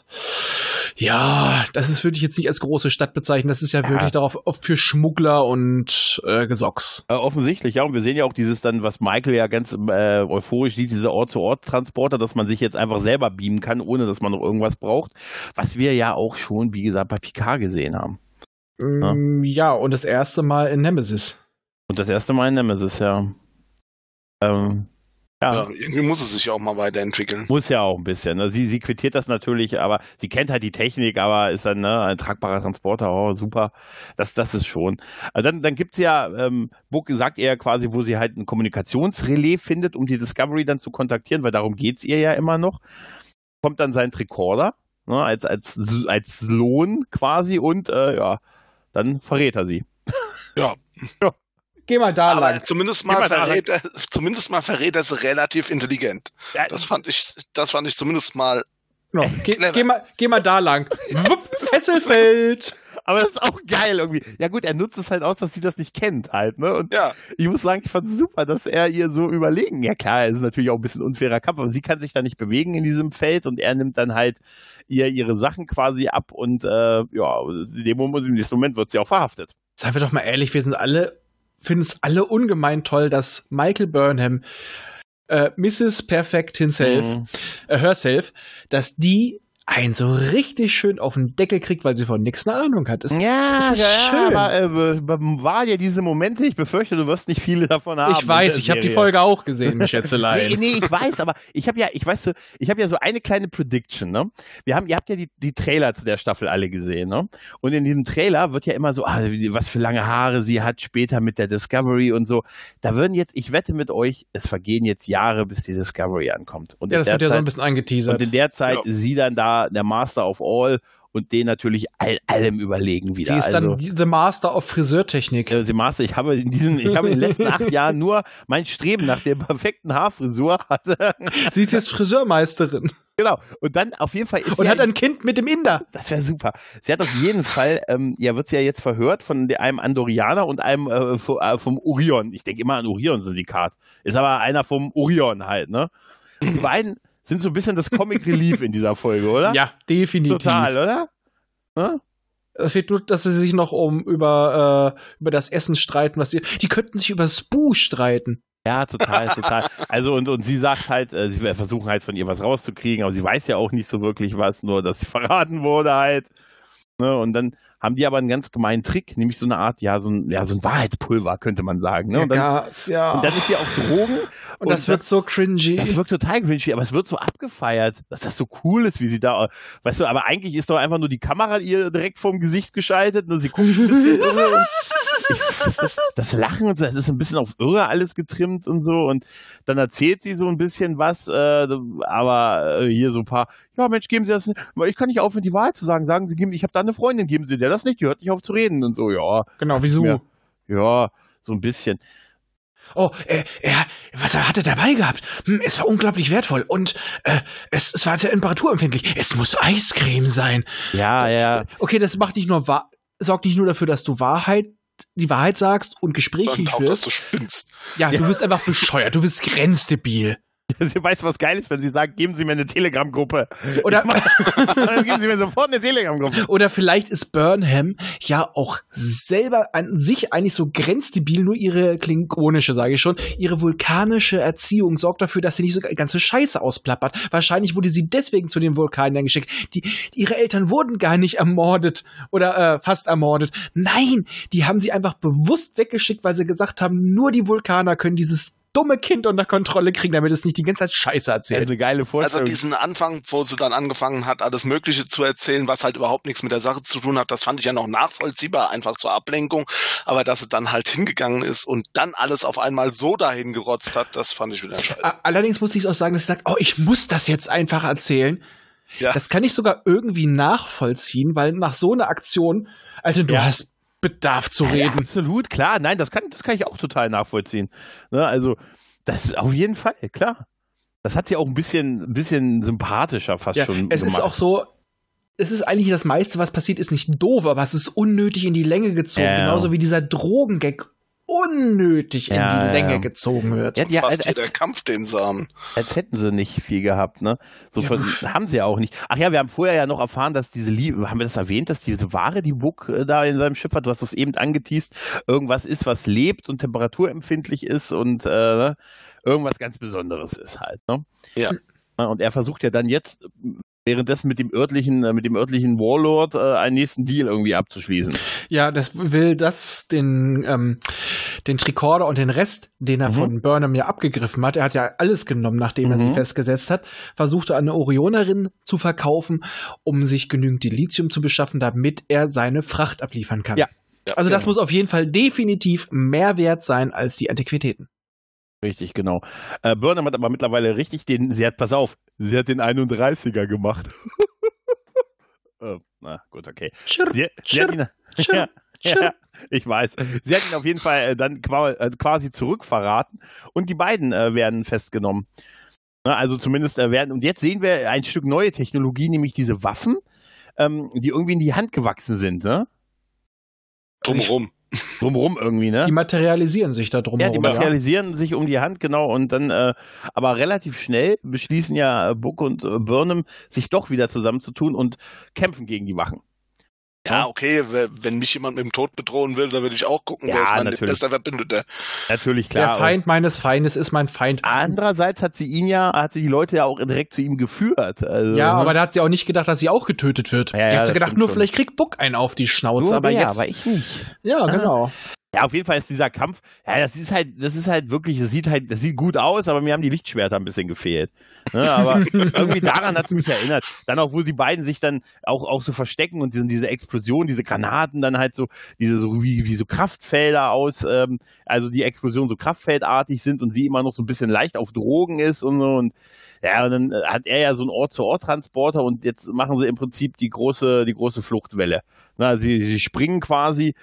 [SPEAKER 1] ja, das ist wirklich jetzt nicht als große Stadt bezeichnen. Das ist ja,
[SPEAKER 3] Ja.
[SPEAKER 1] wirklich darauf oft für Schmuggler und äh, Gesocks.
[SPEAKER 3] Äh, offensichtlich, ja. Und wir sehen ja auch dieses dann, was Michael ja ganz äh, euphorisch liebt, diese Ort-zu-Ort-Transporter, dass man sich jetzt einfach selber beamen kann, ohne dass man noch irgendwas braucht. Was wir ja auch schon, wie gesagt, bei Picard gesehen haben.
[SPEAKER 1] Mm, Ja, und das erste Mal in Nemesis.
[SPEAKER 3] Und das erste Mal in Nemesis, ja. Ähm, ja.
[SPEAKER 2] Ja, irgendwie muss es sich auch mal weiterentwickeln.
[SPEAKER 3] Muss ja auch ein bisschen. Ne? Sie, sie quittiert das natürlich, aber sie kennt halt die Technik, aber ist dann ne, ein tragbarer Transporter, oh, super. Das, das ist schon. Also dann, dann gibt es ja, ähm, Book sagt ihr ja quasi, wo sie halt ein Kommunikationsrelais findet, um die Discovery dann zu kontaktieren, weil darum geht es ihr ja immer noch. Kommt dann sein Tricorder, ne, als, als, als Lohn quasi und äh, ja, dann verrät er sie.
[SPEAKER 2] Ja,
[SPEAKER 1] Geh mal da
[SPEAKER 2] aber
[SPEAKER 1] lang.
[SPEAKER 2] zumindest mal,
[SPEAKER 3] mal
[SPEAKER 2] verrät er, zumindest mal verrät er sie relativ intelligent.
[SPEAKER 3] Ja,
[SPEAKER 2] Das fand ich, das fand ich zumindest mal.
[SPEAKER 1] Genau. Geh, geh, mal, geh mal da lang. Fesselfeld.
[SPEAKER 3] Aber das ist auch geil irgendwie. Ja gut, er nutzt es halt aus, dass sie das nicht kennt halt, ne? Und
[SPEAKER 2] Ja,
[SPEAKER 3] ich muss sagen, ich fand es super, dass er ihr so überlegen. Ja klar, es ist natürlich auch ein bisschen unfairer Kampf, aber sie kann sich da nicht bewegen in diesem Feld und er nimmt dann halt ihr ihre Sachen quasi ab und äh, ja, in dem Moment, im nächsten Moment wird sie auch verhaftet.
[SPEAKER 1] Seien wir doch mal ehrlich, wir sind alle, finden es alle ungemein toll, dass Michael Burnham, äh, Mrs. Perfect himself,
[SPEAKER 3] Mhm.
[SPEAKER 1] äh, herself, dass die einen so richtig schön auf den Deckel kriegt, weil sie von nichts eine Ahnung hat. Es ist, es ist schön.
[SPEAKER 3] aber äh, war ja diese Momente, ich befürchte, du wirst nicht viele davon haben.
[SPEAKER 1] ich weiß, ich habe die. Folge auch gesehen, [LAUGHS] Schätzelein.
[SPEAKER 3] Nee, nee, ich weiß, aber ich habe ja, ich weiß, so, ich habe ja so eine kleine Prediction, ne? Wir haben, ihr habt ja die, die Trailer zu der Staffel alle gesehen, ne? Und in diesem Trailer wird ja immer so, ah, was für lange Haare sie hat später mit der Discovery und so. Da würden jetzt, ich wette mit euch, es vergehen jetzt Jahre, bis die Discovery ankommt. Und
[SPEAKER 1] Ja,
[SPEAKER 3] in
[SPEAKER 1] das
[SPEAKER 3] der
[SPEAKER 1] wird ja so
[SPEAKER 3] Zeit,
[SPEAKER 1] ein bisschen angeteasert.
[SPEAKER 3] und in der Zeit
[SPEAKER 2] Ja.
[SPEAKER 3] sie dann da der Master of All und den natürlich all, allem überlegen wieder.
[SPEAKER 1] Sie ist
[SPEAKER 3] also,
[SPEAKER 1] dann The Master of Friseurtechnik.
[SPEAKER 3] äh, Sie Master, ich habe in diesen, ich habe in den letzten acht [LAUGHS] Jahren nur mein Streben nach der perfekten Haarfrisur [LAUGHS] hatte.
[SPEAKER 1] Sie ist jetzt Friseurmeisterin
[SPEAKER 3] genau. Und dann auf jeden Fall ist
[SPEAKER 1] und
[SPEAKER 3] sie
[SPEAKER 1] hat ein Kind mit dem Inder.
[SPEAKER 3] Das wäre super. Sie hat auf jeden Fall, ähm, ja, wird sie ja jetzt verhört von einem Andorianer und einem äh, äh, vom Orion. Ich denke immer an Orion-Syndikat. Ist aber einer vom Orion halt, ne? Die beiden sind so ein bisschen das Comic Relief in dieser Folge, oder?
[SPEAKER 1] Ja, definitiv.
[SPEAKER 3] Total, oder? Ne?
[SPEAKER 1] Es fehlt nur, dass sie sich noch um über, äh, über das Essen streiten, was die. Die könnten sich über Spoo streiten.
[SPEAKER 3] Ja, total, total. Also und, und sie sagt halt, äh, sie versuchen halt von ihr was rauszukriegen, aber sie weiß ja auch nicht so wirklich was, nur dass sie verraten wurde halt. Ne? Und dann haben die aber einen ganz gemeinen Trick, nämlich so eine Art, ja, so ein, ja, so ein Wahrheitspulver, könnte man sagen. Ne? Und, dann,
[SPEAKER 1] ja, ist ja.
[SPEAKER 3] und dann ist sie auf Drogen [LAUGHS]
[SPEAKER 1] Und das wird so cringy.
[SPEAKER 3] Das wirkt total cringy, aber es wird so abgefeiert, dass das so cool ist, wie sie da, weißt du, aber eigentlich ist doch einfach nur die Kamera ihr direkt vorm Gesicht geschaltet und sie guckt ein bisschen und das, das Lachen und so, das ist ein bisschen auf irre alles getrimmt und so und dann erzählt sie so ein bisschen was, äh, aber äh, hier so ein paar, ja Mensch, geben Sie das ich kann nicht aufhören, die Wahrheit zu sagen, sagen Sie, geben, ich habe da eine Freundin, geben Sie der das nicht, die hört nicht auf zu reden und so, ja,
[SPEAKER 1] genau, wieso?
[SPEAKER 3] Ja. ja, so ein bisschen.
[SPEAKER 1] Oh, äh, er, was er hatte dabei gehabt? Hm, es war unglaublich wertvoll und äh, es, es war sehr temperaturempfindlich. Es muss Eiscreme sein.
[SPEAKER 3] Ja, ja.
[SPEAKER 1] Okay, das macht nicht nur wahr, sorgt nicht nur dafür, dass du Wahrheit, die Wahrheit sagst und gesprächig
[SPEAKER 2] taugt, dass
[SPEAKER 1] wirst.
[SPEAKER 2] du spinnst.
[SPEAKER 1] Ja, du wirst einfach bescheuert. Du wirst grenzdebil. [LAUGHS]
[SPEAKER 3] Sie weiß, was geil ist, wenn sie sagt, geben Sie mir eine Telegram-Gruppe.
[SPEAKER 1] Oder, [LAUGHS]
[SPEAKER 3] geben Sie mir sofort eine Telegram-Gruppe.
[SPEAKER 1] oder vielleicht ist Burnham ja auch selber an sich eigentlich so grenzdebil, nur ihre klingonische, sage ich schon, ihre vulkanische Erziehung sorgt dafür, dass sie nicht so ganze Scheiße ausplappert. Wahrscheinlich wurde sie deswegen zu den Vulkaniern geschickt. Die, ihre Eltern wurden gar nicht ermordet oder äh, fast ermordet. Nein, die haben sie einfach bewusst weggeschickt, weil sie gesagt haben, nur die Vulkaner können dieses dumme Kind unter Kontrolle kriegen, damit es nicht die ganze Zeit Scheiße erzählt.
[SPEAKER 3] Also geile
[SPEAKER 2] Also
[SPEAKER 3] Vorstellung.
[SPEAKER 2] diesen Anfang, wo sie dann angefangen hat, alles Mögliche zu erzählen, was halt überhaupt nichts mit der Sache zu tun hat, das fand ich ja noch nachvollziehbar, einfach zur Ablenkung. Aber dass sie dann halt hingegangen ist und dann alles auf einmal so dahin gerotzt hat, das fand ich wieder scheiße.
[SPEAKER 1] Allerdings muss ich auch sagen, dass sie sagt, oh, ich muss das jetzt einfach erzählen.
[SPEAKER 2] Ja.
[SPEAKER 1] Das kann ich sogar irgendwie nachvollziehen, weil nach so einer Aktion, Alter, du
[SPEAKER 3] Ja.
[SPEAKER 1] hast Bedarf zu
[SPEAKER 3] Ja,
[SPEAKER 1] reden.
[SPEAKER 3] absolut, klar. Nein, das kann, das kann ich auch total nachvollziehen. Ne, also, das auf jeden Fall, klar. Das hat sie auch ein bisschen, ein bisschen sympathischer fast
[SPEAKER 1] Ja,
[SPEAKER 3] schon
[SPEAKER 1] es ist
[SPEAKER 3] gemacht.
[SPEAKER 1] auch so, es ist eigentlich das meiste, was passiert, ist nicht doof, aber es ist unnötig in die Länge gezogen.
[SPEAKER 3] Ja.
[SPEAKER 1] Genauso wie dieser Drogengag unnötig in
[SPEAKER 3] Ja,
[SPEAKER 1] die
[SPEAKER 3] ja,
[SPEAKER 1] Länge
[SPEAKER 3] ja.
[SPEAKER 1] gezogen wird.
[SPEAKER 3] Ja, ja,
[SPEAKER 2] Fast
[SPEAKER 3] als,
[SPEAKER 2] jeder
[SPEAKER 3] als,
[SPEAKER 2] Kampf, den sie haben.
[SPEAKER 3] als hätten sie nicht viel gehabt, ne? So
[SPEAKER 1] Ja.
[SPEAKER 3] von, haben sie ja auch nicht. Ach ja, wir haben vorher ja noch erfahren, dass diese Liebe, haben wir das erwähnt, dass diese Ware, die Book äh, da in seinem Schiff hat, du hast das eben angeteased, irgendwas ist, was lebt und temperaturempfindlich ist und äh, ne? irgendwas ganz Besonderes ist halt, ne?
[SPEAKER 2] Ja,
[SPEAKER 3] Und er versucht ja dann jetzt währenddessen mit dem örtlichen, äh, mit dem örtlichen Warlord äh, einen nächsten Deal irgendwie abzuschließen.
[SPEAKER 1] Ja, das will das den, ähm, den Tricorder und den Rest, den er
[SPEAKER 3] Mhm.
[SPEAKER 1] von Burnham ja abgegriffen hat. Er hat ja alles genommen, nachdem er sie
[SPEAKER 3] Mhm.
[SPEAKER 1] festgesetzt hat. Versuchte eine Orionerin zu verkaufen, um sich genügend Dilithium zu beschaffen, damit er seine Fracht abliefern kann.
[SPEAKER 3] Ja.
[SPEAKER 2] Ja,
[SPEAKER 1] Also das
[SPEAKER 3] genau.
[SPEAKER 1] muss auf jeden Fall definitiv mehr wert sein als die Antiquitäten.
[SPEAKER 3] Richtig, genau. Äh, Burnham hat aber mittlerweile richtig den, sie hat, pass auf, sie hat den 31er gemacht. [LAUGHS] äh, na gut, okay.
[SPEAKER 1] Chirr,
[SPEAKER 3] Sie, sie
[SPEAKER 1] chirr,
[SPEAKER 3] hat ihn, ja, [LAUGHS] ich weiß. Sie hat ihn auf jeden Fall äh, dann äh, quasi zurückverraten und die beiden äh, werden festgenommen. Na, also zumindest äh, werden, und jetzt sehen wir ein Stück neue Technologie, nämlich diese Waffen, ähm, die irgendwie in die Hand gewachsen sind, ne?
[SPEAKER 2] Drumherum.
[SPEAKER 3] Drumherum irgendwie, ne?
[SPEAKER 1] Die materialisieren sich da drum
[SPEAKER 3] Ja, die
[SPEAKER 1] herum. Ja,
[SPEAKER 3] materialisieren sich um die Hand, genau, und dann, äh, aber relativ schnell beschließen ja Book und äh, Burnham, sich doch wieder zusammenzutun und kämpfen gegen die Wachen.
[SPEAKER 2] Ja, okay, we- wenn mich jemand mit dem Tod bedrohen will, dann würde ich auch gucken,
[SPEAKER 3] Ja,
[SPEAKER 2] wer ist mein
[SPEAKER 3] natürlich.
[SPEAKER 2] bester Verbündeter.
[SPEAKER 3] Natürlich,
[SPEAKER 1] Der
[SPEAKER 3] klar.
[SPEAKER 1] Feind meines Feindes ist mein Feind.
[SPEAKER 3] Andererseits hat sie ihn ja, hat sie die Leute ja auch direkt zu ihm geführt. Also,
[SPEAKER 1] Ja,
[SPEAKER 3] ne?
[SPEAKER 1] aber da hat sie auch nicht gedacht, dass sie auch getötet wird.
[SPEAKER 3] Ja, ja,
[SPEAKER 1] die hat
[SPEAKER 3] das
[SPEAKER 1] sie gedacht, nur
[SPEAKER 3] schon.
[SPEAKER 1] vielleicht kriegt Buck einen auf die Schnauze,
[SPEAKER 3] Nur
[SPEAKER 1] aber
[SPEAKER 3] der,
[SPEAKER 1] jetzt.
[SPEAKER 3] aber ich nicht.
[SPEAKER 1] ja,
[SPEAKER 3] Ah. Ja, auf jeden Fall ist dieser Kampf, ja, das ist halt, das ist halt wirklich, das sieht halt, das sieht gut aus, aber mir haben die Lichtschwerter ein bisschen gefehlt. Ne, aber [LAUGHS] irgendwie daran hat es mich erinnert. Dann auch, wo die beiden sich dann auch, auch so verstecken und diese, diese Explosion, diese Granaten dann halt so, diese so wie, wie so Kraftfelder aus, ähm, also die Explosionen so kraftfeldartig sind und sie immer noch so ein bisschen leicht auf Drogen ist und so und ja, und dann äh, hat er ja so einen Ort-zu-Ort-Transporter und jetzt machen sie im Prinzip die große, die große Fluchtwelle. Na, sie, sie springen quasi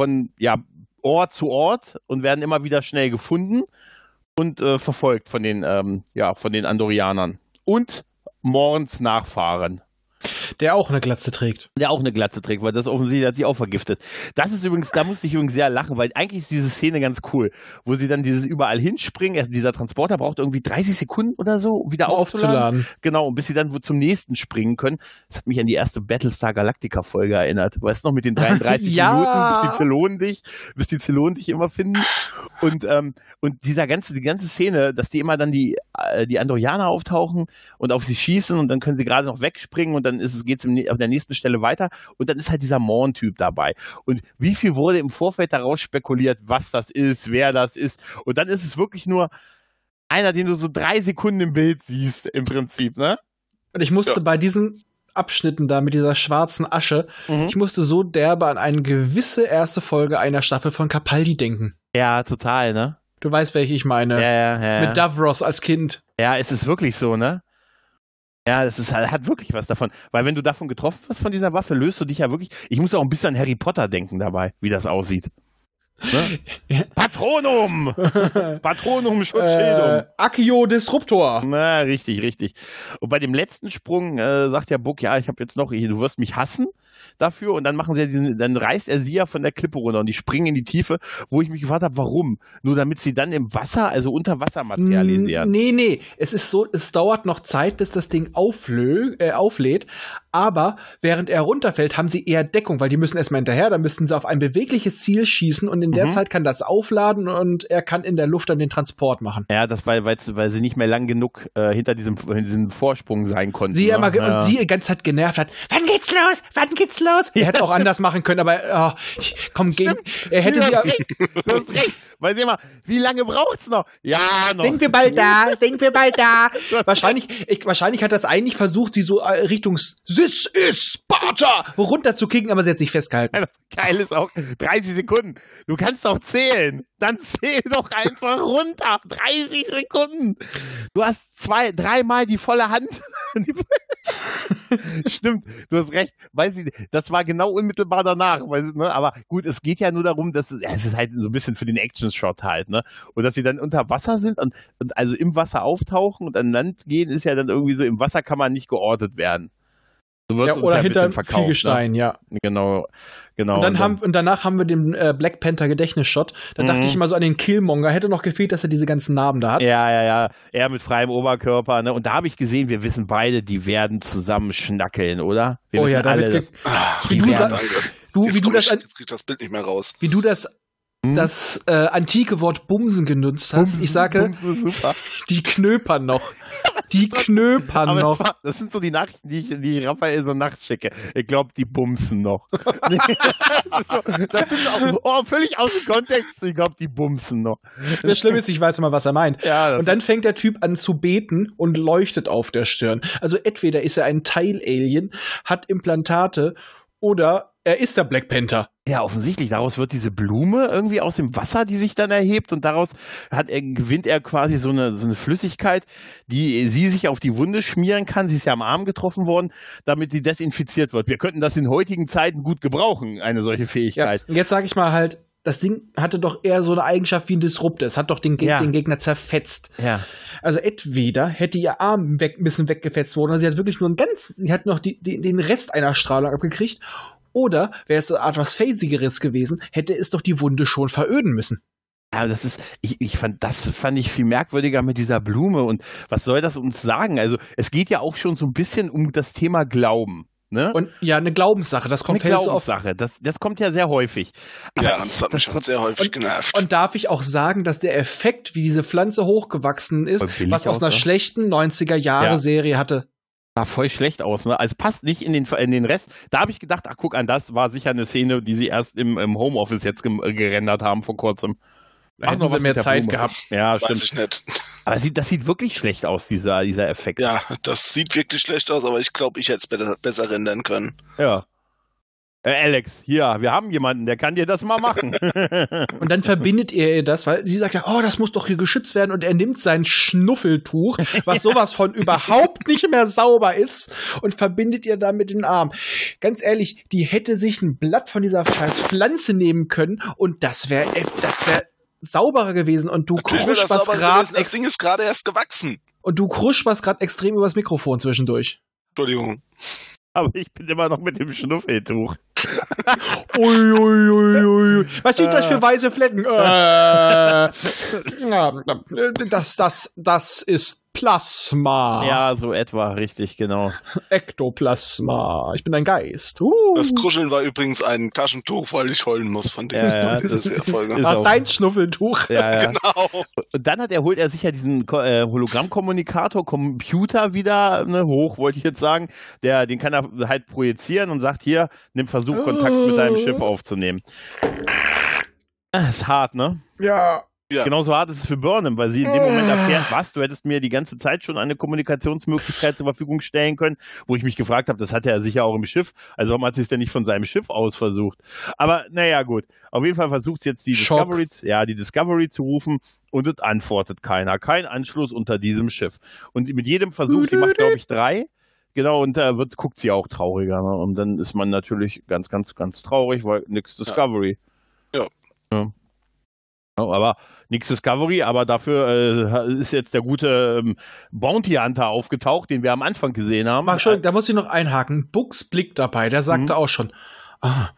[SPEAKER 3] von ja, Ort zu Ort und werden immer wieder schnell gefunden und äh, verfolgt von den, ähm, ja, von den Andorianern. Und Morns Nachfahren.
[SPEAKER 1] Der auch eine Glatze trägt.
[SPEAKER 3] Der auch eine Glatze trägt, weil das offensichtlich hat sie auch vergiftet. Das ist übrigens, da musste ich übrigens sehr lachen, weil eigentlich ist diese Szene ganz cool, wo sie dann dieses überall hinspringen. Also dieser Transporter braucht irgendwie 30 Sekunden oder so, um wieder aufzuladen. aufzuladen. Genau, bis sie dann zum nächsten springen können. Das hat mich an die erste Battlestar Galactica Folge erinnert. Weißt du noch mit den 33 [LAUGHS] ja. Minuten, bis die Zylonen dich, bis die Zylonen dich immer finden. Und, ähm, und dieser ganze, die ganze Szene, dass die immer dann die, äh, die Andorianer auftauchen und auf sie schießen und dann können sie gerade noch wegspringen und dann ist es, geht's auf der nächsten Stelle weiter und dann ist halt dieser Morn-Typ dabei. Und wie viel wurde im Vorfeld daraus spekuliert, was das ist, wer das ist. Und dann ist es wirklich nur einer, den du so drei Sekunden im Bild siehst, im Prinzip, ne?
[SPEAKER 1] Und ich musste ja. bei diesen Abschnitten da mit dieser schwarzen Asche, mhm. ich musste so derbe an eine gewisse erste Folge einer Staffel von Capaldi denken.
[SPEAKER 3] Ja, total, ne?
[SPEAKER 1] Du weißt, welche ich meine.
[SPEAKER 3] Ja, ja, ja.
[SPEAKER 1] Mit Davros als Kind.
[SPEAKER 3] Ja, es ist wirklich so, ne? Ja, das ist, hat wirklich was davon. Weil wenn du davon getroffen wirst von dieser Waffe, löst du dich ja wirklich. Ich muss auch ein bisschen an Harry Potter denken dabei, wie das aussieht. Ne? [LAUGHS] Patronum! [LAUGHS] Patronum Schutzschildum. Äh,
[SPEAKER 1] Accio Disruptor.
[SPEAKER 3] Na, richtig, richtig. Und bei dem letzten Sprung äh, sagt der Buck, ja, ich habe jetzt noch, du wirst mich hassen dafür und dann machen sie ja diesen, dann reißt er sie ja von der Klippe runter und die springen in die Tiefe, wo ich mich gefragt habe, warum? Nur damit sie dann im Wasser, also unter Wasser materialisieren.
[SPEAKER 1] Nee, nee, es ist so, es dauert noch Zeit, bis das Ding auflö äh, auflädt, aber während er runterfällt, haben sie eher Deckung, weil die müssen erstmal hinterher, dann müssten sie auf ein bewegliches Ziel schießen und in der mhm. Zeit kann das aufladen und er kann in der Luft dann den Transport machen.
[SPEAKER 3] Ja, das weil, weil sie nicht mehr lang genug äh, hinter diesem, diesem Vorsprung sein konnten.
[SPEAKER 1] Sie ne? immer, ja. und sie die ganze Zeit genervt hat, wann geht's los? Wann geht's los? Er hätte es auch anders machen können, aber oh, komm, gegen, er hätte sie ja.
[SPEAKER 3] Du hast recht. Weil sie immer, wie lange braucht's noch? Ja, noch.
[SPEAKER 1] Sind wir bald da? Sind wir bald da? [LAUGHS] wahrscheinlich, ich, wahrscheinlich hat das eigentlich versucht, sie so äh, Richtung This is Sparta runterzukicken, aber sie hat sich festgehalten.
[SPEAKER 3] Geil ist auch 30 Sekunden. Du kannst doch zählen. Dann [LAUGHS] zähl doch einfach runter. 30 Sekunden. Du hast zwei, dreimal die volle Hand. [LAUGHS] Stimmt, du hast recht. Weiß ich, das war genau unmittelbar danach. Weil, ne, aber gut, es geht ja nur darum, dass es, es ist halt so ein bisschen für den Action-Shot halt, ne? Und dass sie dann unter Wasser sind und, und also im Wasser auftauchen und an Land gehen, ist ja dann irgendwie so, im Wasser kann man nicht geortet werden.
[SPEAKER 1] So ja, oder ja hinter Fliegestein, ne? ja.
[SPEAKER 3] Genau, genau.
[SPEAKER 1] Und, dann und, haben, und danach haben wir den äh, Black Panther Gedächtnisshot. Da mhm. dachte ich immer so an den Killmonger. Hätte noch gefehlt, dass er diese ganzen Narben da hat.
[SPEAKER 3] Ja, ja, ja. Er mit freiem Oberkörper. Ne? Und da habe ich gesehen, wir wissen beide, die werden zusammen schnackeln, oder? Wir
[SPEAKER 1] oh ja, alle, das,
[SPEAKER 2] Ach, wie du, ja, du, wie du das, jetzt krieg das Bild nicht mehr raus.
[SPEAKER 1] Wie du das hm? das äh, antike Wort Bumsen genutzt hast. Bumsen, ich sage, die knöpern noch. Die knöpern Aber noch.
[SPEAKER 3] War, das sind so die Nachrichten, die ich, die ich Raphael so nachts schicke. Ich glaube, die bumsen noch. [LAUGHS] das, so, das sind auch oh, völlig aus dem Kontext. Ich glaube, die bumsen noch.
[SPEAKER 1] Das Schlimme ist, ich weiß immer, was er meint. Ja, und dann fängt der Typ an zu beten und leuchtet auf der Stirn. Also entweder ist er ein Teil-Alien, hat Implantate oder er ist der Black Panther.
[SPEAKER 3] Ja, offensichtlich. Daraus wird diese Blume irgendwie aus dem Wasser, die sich dann erhebt und daraus hat er, gewinnt er quasi so eine, so eine Flüssigkeit, die sie sich auf die Wunde schmieren kann. Sie ist ja am Arm getroffen worden, damit sie desinfiziert wird. Wir könnten das in heutigen Zeiten gut gebrauchen, eine solche Fähigkeit.
[SPEAKER 1] Ja, jetzt sage ich mal halt, das Ding hatte doch eher so eine Eigenschaft wie ein Disruptor. Es hat doch den, Ge ja. den Gegner zerfetzt.
[SPEAKER 3] Ja.
[SPEAKER 1] Also entweder hätte ihr Arm weg, ein bisschen weggefetzt worden, oder sie hat wirklich nur ein ganz, sie hat noch die, die, den Rest einer Strahlung abgekriegt, oder wäre es so etwas Phasigeres gewesen, hätte es doch die Wunde schon veröden müssen.
[SPEAKER 3] Ja, das ist, ich, ich fand, das fand ich viel merkwürdiger mit dieser Blume und was soll das uns sagen? Also, es geht ja auch schon so ein bisschen um das Thema Glauben. Ne?
[SPEAKER 1] Und ja, eine Glaubenssache, das kommt
[SPEAKER 3] eine Glaubenssache, das, das kommt ja sehr häufig.
[SPEAKER 2] Aber ja, das hat mich schon sehr häufig
[SPEAKER 1] und,
[SPEAKER 2] genervt.
[SPEAKER 1] Und darf ich auch sagen, dass der Effekt, wie diese Pflanze hochgewachsen ist, was aus einer schlechten 90er Jahre Serie hatte,
[SPEAKER 3] Sah voll schlecht aus, ne? Also passt nicht in den, in den Rest. Da habe ich gedacht, ach guck an, das war sicher eine Szene, die sie erst im, im Homeoffice jetzt ge gerendert haben vor kurzem.
[SPEAKER 1] Da hätten sie mehr Zeit
[SPEAKER 3] Blume.
[SPEAKER 1] gehabt.
[SPEAKER 3] Ja,
[SPEAKER 2] Weiß
[SPEAKER 3] stimmt.
[SPEAKER 2] ich nicht.
[SPEAKER 3] Aber sieht, das sieht wirklich schlecht aus, dieser, dieser Effekt.
[SPEAKER 2] Ja, das sieht wirklich schlecht aus, aber ich glaube, ich hätte es besser, besser rendern können.
[SPEAKER 3] Ja. Äh, Alex, hier, wir haben jemanden, der kann dir das mal machen. [LAUGHS]
[SPEAKER 1] Und dann verbindet er ihr das, weil sie sagt ja, oh, das muss doch hier geschützt werden. Und er nimmt sein Schnuffeltuch, was [LAUGHS] sowas von überhaupt nicht mehr sauber ist, und verbindet ihr damit den Arm. Ganz ehrlich, die hätte sich ein Blatt von dieser scheiß Pflanze nehmen können und das wäre, das wäre sauberer gewesen. Und du krusch
[SPEAKER 2] das
[SPEAKER 1] was gerade.
[SPEAKER 2] Das Ding ist gerade erst gewachsen.
[SPEAKER 1] und du krusch was gerade extrem übers Mikrofon zwischendurch.
[SPEAKER 2] Entschuldigung.
[SPEAKER 3] Aber ich bin immer noch mit dem Schnuffeltuch.
[SPEAKER 1] Ui, ui, ui, ui. Was sind das für weiße Flecken? Äh, ja, das, das, das ist Plasma.
[SPEAKER 3] Ja, so etwa, richtig, genau. [LAUGHS]
[SPEAKER 1] Ektoplasma. Ich bin ein Geist. Uh.
[SPEAKER 2] Das Kruscheln war übrigens ein Taschentuch, weil ich heulen muss von dem.
[SPEAKER 3] Ja, ja, [LAUGHS] das ist
[SPEAKER 1] Ach, dein Schnuffeltuch.
[SPEAKER 3] Ja, ja. [LAUGHS]
[SPEAKER 2] Genau.
[SPEAKER 3] Und dann hat er, holt er sich ja diesen äh, Hologrammkommunikator, Computer wieder ne, hoch, wollte ich jetzt sagen. Der, den kann er halt projizieren und sagt, hier, nimm Versuch, Kontakt mit deinem Schiff aufzunehmen. Das ist hart, ne?
[SPEAKER 1] Ja.
[SPEAKER 2] Ja.
[SPEAKER 3] Genauso hart ist es für Burnham, weil sie in dem Moment erfährt, was, du hättest mir die ganze Zeit schon eine Kommunikationsmöglichkeit zur Verfügung stellen können, wo ich mich gefragt habe, das hat er sicher auch im Schiff, also warum hat sie es denn nicht von seinem Schiff aus versucht? Aber naja, gut. Auf jeden Fall versucht sie jetzt die
[SPEAKER 1] Schock.
[SPEAKER 3] Discovery, ja, die Discovery zu rufen und es antwortet keiner. Kein Anschluss unter diesem Schiff. Und mit jedem Versuch, sie macht, glaube ich, drei, Genau, und da wird, guckt sie auch trauriger. Ne? Und dann ist man natürlich ganz, ganz, ganz traurig, weil nix Discovery.
[SPEAKER 2] Ja.
[SPEAKER 3] ja. Ja, aber nix Discovery, aber dafür äh, ist jetzt der gute ähm, Bounty Hunter aufgetaucht, den wir am Anfang gesehen haben.
[SPEAKER 1] Mach schon, da muss ich noch einhaken. Bucks Blick dabei, der sagte
[SPEAKER 3] Mhm.
[SPEAKER 1] auch schon, ah,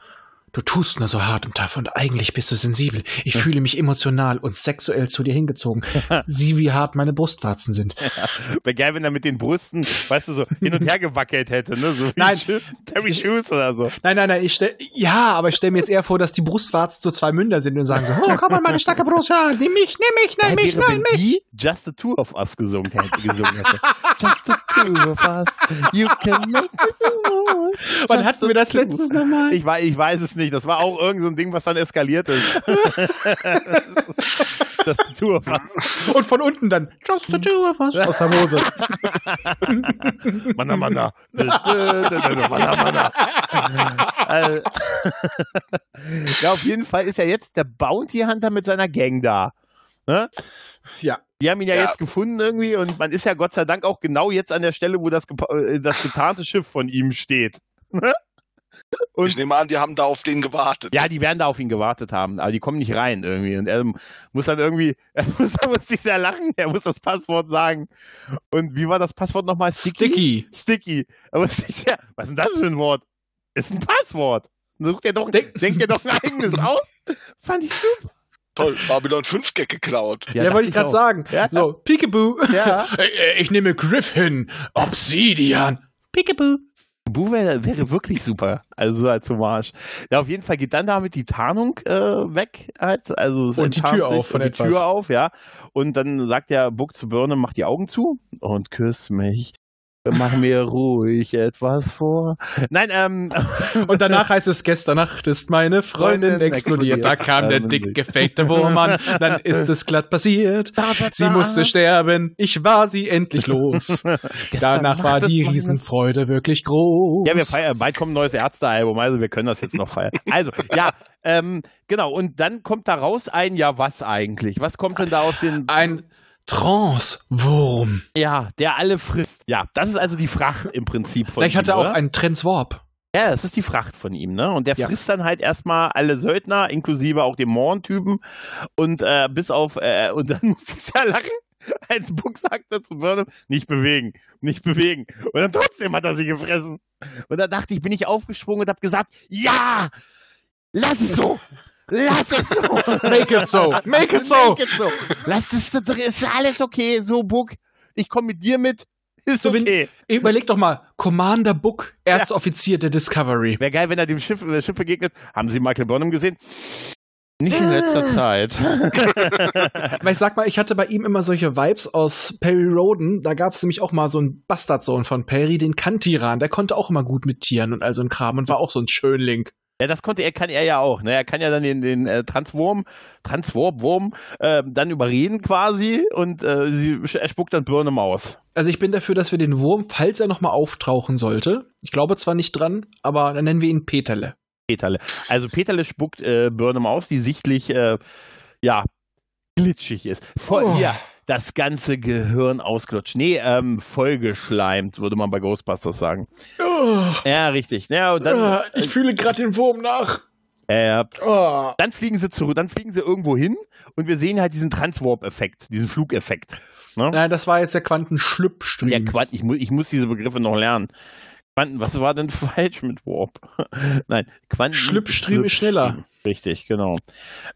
[SPEAKER 1] du tust nur so hart und tough und eigentlich bist du sensibel. Ich fühle mich emotional und sexuell zu dir hingezogen. [LAUGHS] Sieh, wie hart meine Brustwarzen sind.
[SPEAKER 3] Wäre geil, wenn er mit den Brüsten, weißt du, so hin und her gewackelt hätte, ne? So
[SPEAKER 1] Nein.
[SPEAKER 3] Terry Shoes oder so.
[SPEAKER 1] Nein, nein, nein, ich stell, ja, aber ich stelle mir jetzt eher vor, dass die Brustwarzen so zwei Münder sind und sagen so, oh, komm mal, meine starke Brust, ja, nimm mich, nimm mich, nimm mich,
[SPEAKER 3] wäre,
[SPEAKER 1] nimm
[SPEAKER 3] wenn
[SPEAKER 1] mich.
[SPEAKER 3] die Just the Two of Us gesungen hätte. Gesungen hätte. [LAUGHS] Just the Two of Us, you can make move.
[SPEAKER 1] Wann hatten wir das letztes nochmal?
[SPEAKER 3] Ich ich weiß es nicht. Das war auch irgend so ein Ding, was dann eskaliert ist. [LAUGHS] [LAUGHS] das die Tour fast.
[SPEAKER 1] Und von unten dann, just the two of us, aus der Hose. [LAUGHS]
[SPEAKER 3] Manna, manna. Manna, manna. Ja, auf jeden Fall ist ja jetzt der Bounty Hunter mit seiner Gang da. Ne?
[SPEAKER 1] Ja.
[SPEAKER 3] Die haben ihn ja,
[SPEAKER 2] Ja.
[SPEAKER 3] jetzt gefunden irgendwie und man ist ja Gott sei Dank auch genau jetzt an der Stelle, wo das, äh, das getarnte Schiff von ihm steht. Ne? Und-
[SPEAKER 2] Ich nehme an, die haben da auf den gewartet.
[SPEAKER 3] Ja, die werden da auf ihn gewartet haben, aber die kommen nicht rein irgendwie. Und er muss dann irgendwie, [LAUGHS] er muss, er muss sich sehr lachen, er muss das Passwort sagen. Und wie war das Passwort nochmal?
[SPEAKER 1] Sticky.
[SPEAKER 3] Sticky. Er muss sich sehr, was ist denn das für ein Wort? Ist ein Passwort. Sucht er doch,
[SPEAKER 1] Denk-
[SPEAKER 3] denkt er doch ein eigenes aus? Fand ich super.
[SPEAKER 2] Toll, Babylon 5 Gag geklaut.
[SPEAKER 1] Ja,
[SPEAKER 3] dachte
[SPEAKER 1] wollte ich gerade sagen.
[SPEAKER 3] Ja.
[SPEAKER 1] So, Peekaboo.
[SPEAKER 3] Ja. [LAUGHS]
[SPEAKER 1] Äh, Ich nehme Griffin. Obsidian. Peekaboo.
[SPEAKER 3] Bu wäre wäre wirklich super. Also so als Hommage. Ja, auf jeden Fall geht dann damit die Tarnung äh, weg. Halt. Also es
[SPEAKER 1] Und die Tür auf von
[SPEAKER 3] und die
[SPEAKER 1] etwas.
[SPEAKER 3] Tür auf, ja. Und dann sagt der Buck zu Burnham, mach die Augen zu und küss mich. Mach mir ruhig etwas vor. Nein, ähm. [LAUGHS]
[SPEAKER 1] Und danach heißt es, gestern Nacht ist meine Freundin
[SPEAKER 3] Freundin
[SPEAKER 1] explodiert. Da
[SPEAKER 3] explodiert.
[SPEAKER 1] kam der dicke, fake Wurm an. Dann ist es glatt passiert.
[SPEAKER 3] Da, da,
[SPEAKER 1] Sie
[SPEAKER 3] da.
[SPEAKER 1] musste sterben. Ich war sie endlich los. [LAUGHS] Danach war die Riesenfreude wirklich groß.
[SPEAKER 3] Ja, wir feiern, bald kommt ein neues Ärztealbum, also wir können das jetzt noch feiern. Also, ja, ähm, genau, und dann kommt da raus ein, ja, was eigentlich? Was kommt denn da aus den.
[SPEAKER 1] Ein Trance-Wurm.
[SPEAKER 3] Ja, der alle frisst. Ja, das ist also die Fracht im Prinzip von
[SPEAKER 1] Vielleicht
[SPEAKER 3] ihm.
[SPEAKER 1] hat er auch
[SPEAKER 3] oder?
[SPEAKER 1] einen Transwarp.
[SPEAKER 3] Ja, das ist die Fracht von ihm, ne? Und der
[SPEAKER 1] Ja.
[SPEAKER 3] frisst dann halt erstmal alle Söldner, inklusive auch den Morn-Typen. Und äh, bis auf, äh, und dann [LAUGHS] muss ich ja lachen, als Buck sagte zu Burnham, nicht bewegen, nicht bewegen. Und dann trotzdem hat er sie gefressen. Und da dachte ich, bin ich aufgesprungen und hab gesagt, ja, lass es so. Lass es so.
[SPEAKER 1] Make it so. Make it so.
[SPEAKER 3] Make it so. Lass es da drin. Ist alles okay, so Buck. Ich komme mit dir mit. Ist
[SPEAKER 1] So, wenn-
[SPEAKER 3] okay.
[SPEAKER 1] Überleg doch mal, Commander Book, erster Offizier der Discovery.
[SPEAKER 3] Wäre geil, wenn er dem Schiff, äh, Schiff begegnet. Haben Sie Michael Burnham gesehen? Nicht in letzter Zeit. [LAUGHS]
[SPEAKER 1] Weil ich sag mal, ich hatte bei ihm immer solche Vibes aus Perry Roden. Da gab es nämlich auch mal so einen Bastardsohn von Perry, den Kantiran. Der konnte auch immer gut mit Tieren und all so ein Kram und war auch so ein Schönling.
[SPEAKER 3] Ja, das konnte er, kann er ja auch. Ne? Er kann ja dann den, den äh, Transwurm, Transwarp-Wurm äh, dann überreden quasi und äh, sie, er spuckt dann Birne Maus.
[SPEAKER 1] Also ich bin dafür, dass wir den Wurm, falls er nochmal auftauchen sollte, ich glaube zwar nicht dran, aber dann nennen wir ihn Peterle.
[SPEAKER 3] Peterle. Also Peterle spuckt äh, Birne Maus, die sichtlich äh, ja glitschig ist. Voll,
[SPEAKER 1] Oh.
[SPEAKER 3] ja, das ganze Gehirn ausgelutscht. Nee, ähm, vollgeschleimt, würde man bei Ghostbusters sagen. Ja, richtig. Ja, dann,
[SPEAKER 1] Ah, ich fühle gerade den Wurm nach.
[SPEAKER 3] äh,
[SPEAKER 1] Oh.
[SPEAKER 3] dann fliegen sie zurück, dann fliegen sie irgendwo hin und wir sehen halt diesen Transwarp-Effekt, diesen Flugeffekt. Ne?
[SPEAKER 1] Nein, das war jetzt der Quantenschlüppstriem.
[SPEAKER 3] Der Quanten, ich, mu ich muss diese Begriffe noch lernen. Quanten, was war denn [LAUGHS] falsch mit Warp? [LAUGHS] Nein, Quanten.
[SPEAKER 1] Schlüppstriem ist schneller.
[SPEAKER 3] Richtig, genau.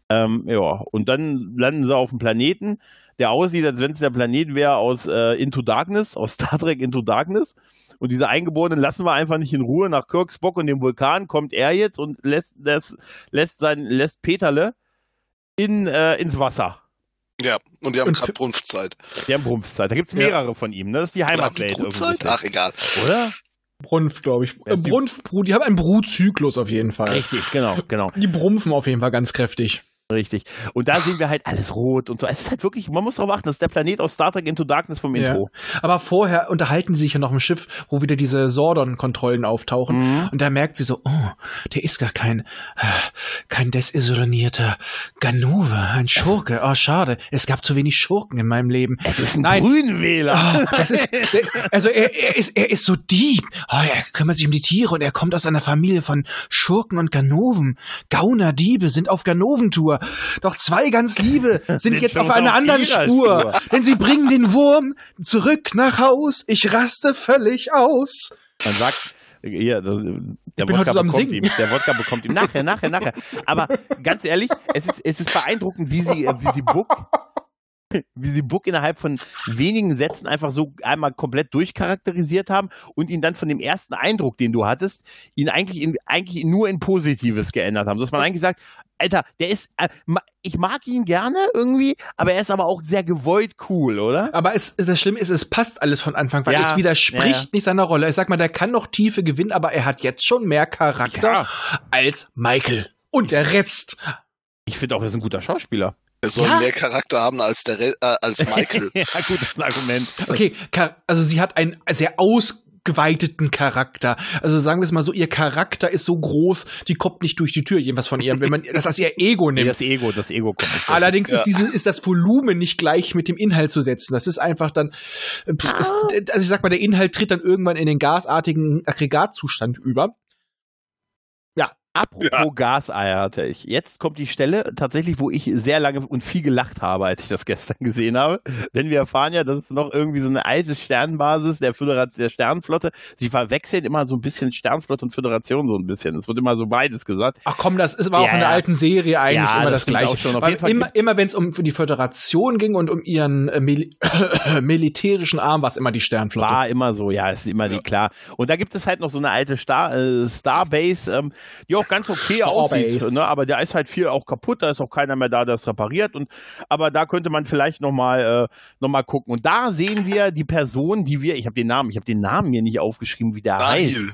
[SPEAKER 3] Ähm, ja, und dann landen sie auf dem Planeten, der aussieht, als wenn es der Planet wäre aus äh, Into Darkness, aus Star Trek Into Darkness. Und diese Eingeborenen lassen wir einfach nicht in Ruhe. Nach Kirk, Spock und dem Vulkan kommt er jetzt und lässt, lässt, lässt, sein, lässt Peterle in, äh, ins Wasser.
[SPEAKER 2] Ja, und die haben gerade Brunftzeit.
[SPEAKER 3] Die haben Brumpfzeit. Da gibt es
[SPEAKER 1] Ja.
[SPEAKER 3] mehrere von ihm. Ne? Das ist die
[SPEAKER 2] die
[SPEAKER 3] Heimatwelt. Irgendwie.
[SPEAKER 2] Ach, egal.
[SPEAKER 3] Oder?
[SPEAKER 1] Brunft, glaube ich.
[SPEAKER 3] Ja,
[SPEAKER 1] Äh,
[SPEAKER 3] die-
[SPEAKER 1] Brunft, Bru- die haben einen Brutzyklus auf jeden Fall.
[SPEAKER 3] Richtig, genau, genau.
[SPEAKER 1] Die brumpfen auf jeden Fall ganz kräftig.
[SPEAKER 3] Richtig. Und da sehen wir halt alles rot und so. Es ist halt wirklich, man muss darauf achten, das ist der Planet aus Star Trek Into Darkness vom
[SPEAKER 1] Ja.
[SPEAKER 3] Intro.
[SPEAKER 1] Aber vorher unterhalten sie sich ja noch im Schiff, wo wieder diese Sordon-Kontrollen auftauchen.
[SPEAKER 3] Mhm.
[SPEAKER 1] Und da merkt sie so, oh, der ist gar kein, äh, kein desisolierter Ganove, ein Schurke. Oh, schade. Es gab zu wenig Schurken in meinem Leben.
[SPEAKER 3] Es ist ein
[SPEAKER 1] Nein.
[SPEAKER 3] Grünwähler.
[SPEAKER 1] Oh, das ist, [LAUGHS] also er, er ist, er ist so Dieb. Oh, er kümmert sich um die Tiere und er kommt aus einer Familie von Schurken und Ganoven. Gauner Diebe sind auf Ganoventour. Doch zwei ganz Liebe [LAUGHS] sind, jetzt auf einer
[SPEAKER 3] auf
[SPEAKER 1] anderen Spur.
[SPEAKER 3] Spur. [LAUGHS]
[SPEAKER 1] Denn sie bringen den Wurm zurück nach Haus. Ich raste völlig aus.
[SPEAKER 3] Man sagt, das- der Wodka
[SPEAKER 1] so
[SPEAKER 3] bekommt ihm, der Wodka bekommt ihm [LAUGHS] nachher, nachher, nachher. Aber ganz ehrlich, es ist, es ist beeindruckend, wie sie, wie sie Book, [LAUGHS] wie sie Book innerhalb von wenigen Sätzen einfach so einmal komplett durchcharakterisiert haben und ihn dann von dem ersten Eindruck, den du hattest, ihn eigentlich in, eigentlich nur in Positives geändert haben. Dass man eigentlich sagt, Alter, der ist, äh, ich mag ihn gerne irgendwie, aber er ist aber auch sehr gewollt cool, oder?
[SPEAKER 1] Aber es, das Schlimme ist, es passt alles von Anfang, weil
[SPEAKER 3] Ja,
[SPEAKER 1] es widerspricht
[SPEAKER 3] ja, ja.
[SPEAKER 1] nicht seiner Rolle. Ich sag mal, der kann noch Tiefe gewinnen, aber er hat jetzt schon mehr Charakter als Michael. Und der Rest.
[SPEAKER 3] Ich finde auch, er ist ein guter Schauspieler.
[SPEAKER 2] Er soll
[SPEAKER 1] Ja.
[SPEAKER 2] mehr Charakter haben als der Re äh, als [LAUGHS] Michael.
[SPEAKER 3] ja, gut, das ist ein Argument.
[SPEAKER 1] Okay, also sie hat einen sehr ausgeweiteten Charakter. Also sagen wir es mal so, ihr Charakter ist so groß, die kommt nicht durch die Tür, jedenfalls von ihr, wenn man [LAUGHS] das als ihr Ego nimmt.
[SPEAKER 3] das Ego, das Ego kommt. nicht.
[SPEAKER 1] Allerdings
[SPEAKER 2] Ja.
[SPEAKER 1] ist diese, ist das Volumen nicht gleich mit dem Inhalt zu setzen. Das ist einfach dann, pff, ist, also ich sag mal, der Inhalt tritt dann irgendwann in den gasartigen Aggregatzustand über.
[SPEAKER 3] Apropos Gaseier hatte ich. Jetzt kommt die Stelle tatsächlich, wo ich sehr lange und viel gelacht habe, als ich das gestern [LAUGHS] gesehen habe. Denn wir erfahren ja, dass es noch irgendwie so eine alte Sternbasis der Föderation, der Sternflotte. Sie verwechseln immer so ein bisschen Sternflotte und Föderation so ein bisschen. Es wird immer so beides gesagt.
[SPEAKER 1] Ach komm, das ist, auch
[SPEAKER 3] Ja,
[SPEAKER 1] in der
[SPEAKER 3] ja.
[SPEAKER 1] alten Serie eigentlich
[SPEAKER 3] Ja,
[SPEAKER 1] immer
[SPEAKER 3] das
[SPEAKER 1] das, Gleiche.
[SPEAKER 3] auch schon. Auf
[SPEAKER 1] Weil immer, immer wenn es um die Föderation ging und um ihren äh, Mil [COUGHS] militärischen Arm, war es immer die Sternflotte.
[SPEAKER 3] War immer so, ja, ist immer die klar. Und da gibt es halt noch so eine alte Star, äh, Starbase, ähm, die auch ganz okay aussieht, ne? aber da ist halt viel auch kaputt, da ist auch keiner mehr da, der es repariert. Und, aber da könnte man vielleicht nochmal äh, noch mal gucken. Und da sehen wir die Person, die wir, ich habe den Namen, ich habe den Namen mir nicht aufgeschrieben, wie der heißt.
[SPEAKER 2] Rahil.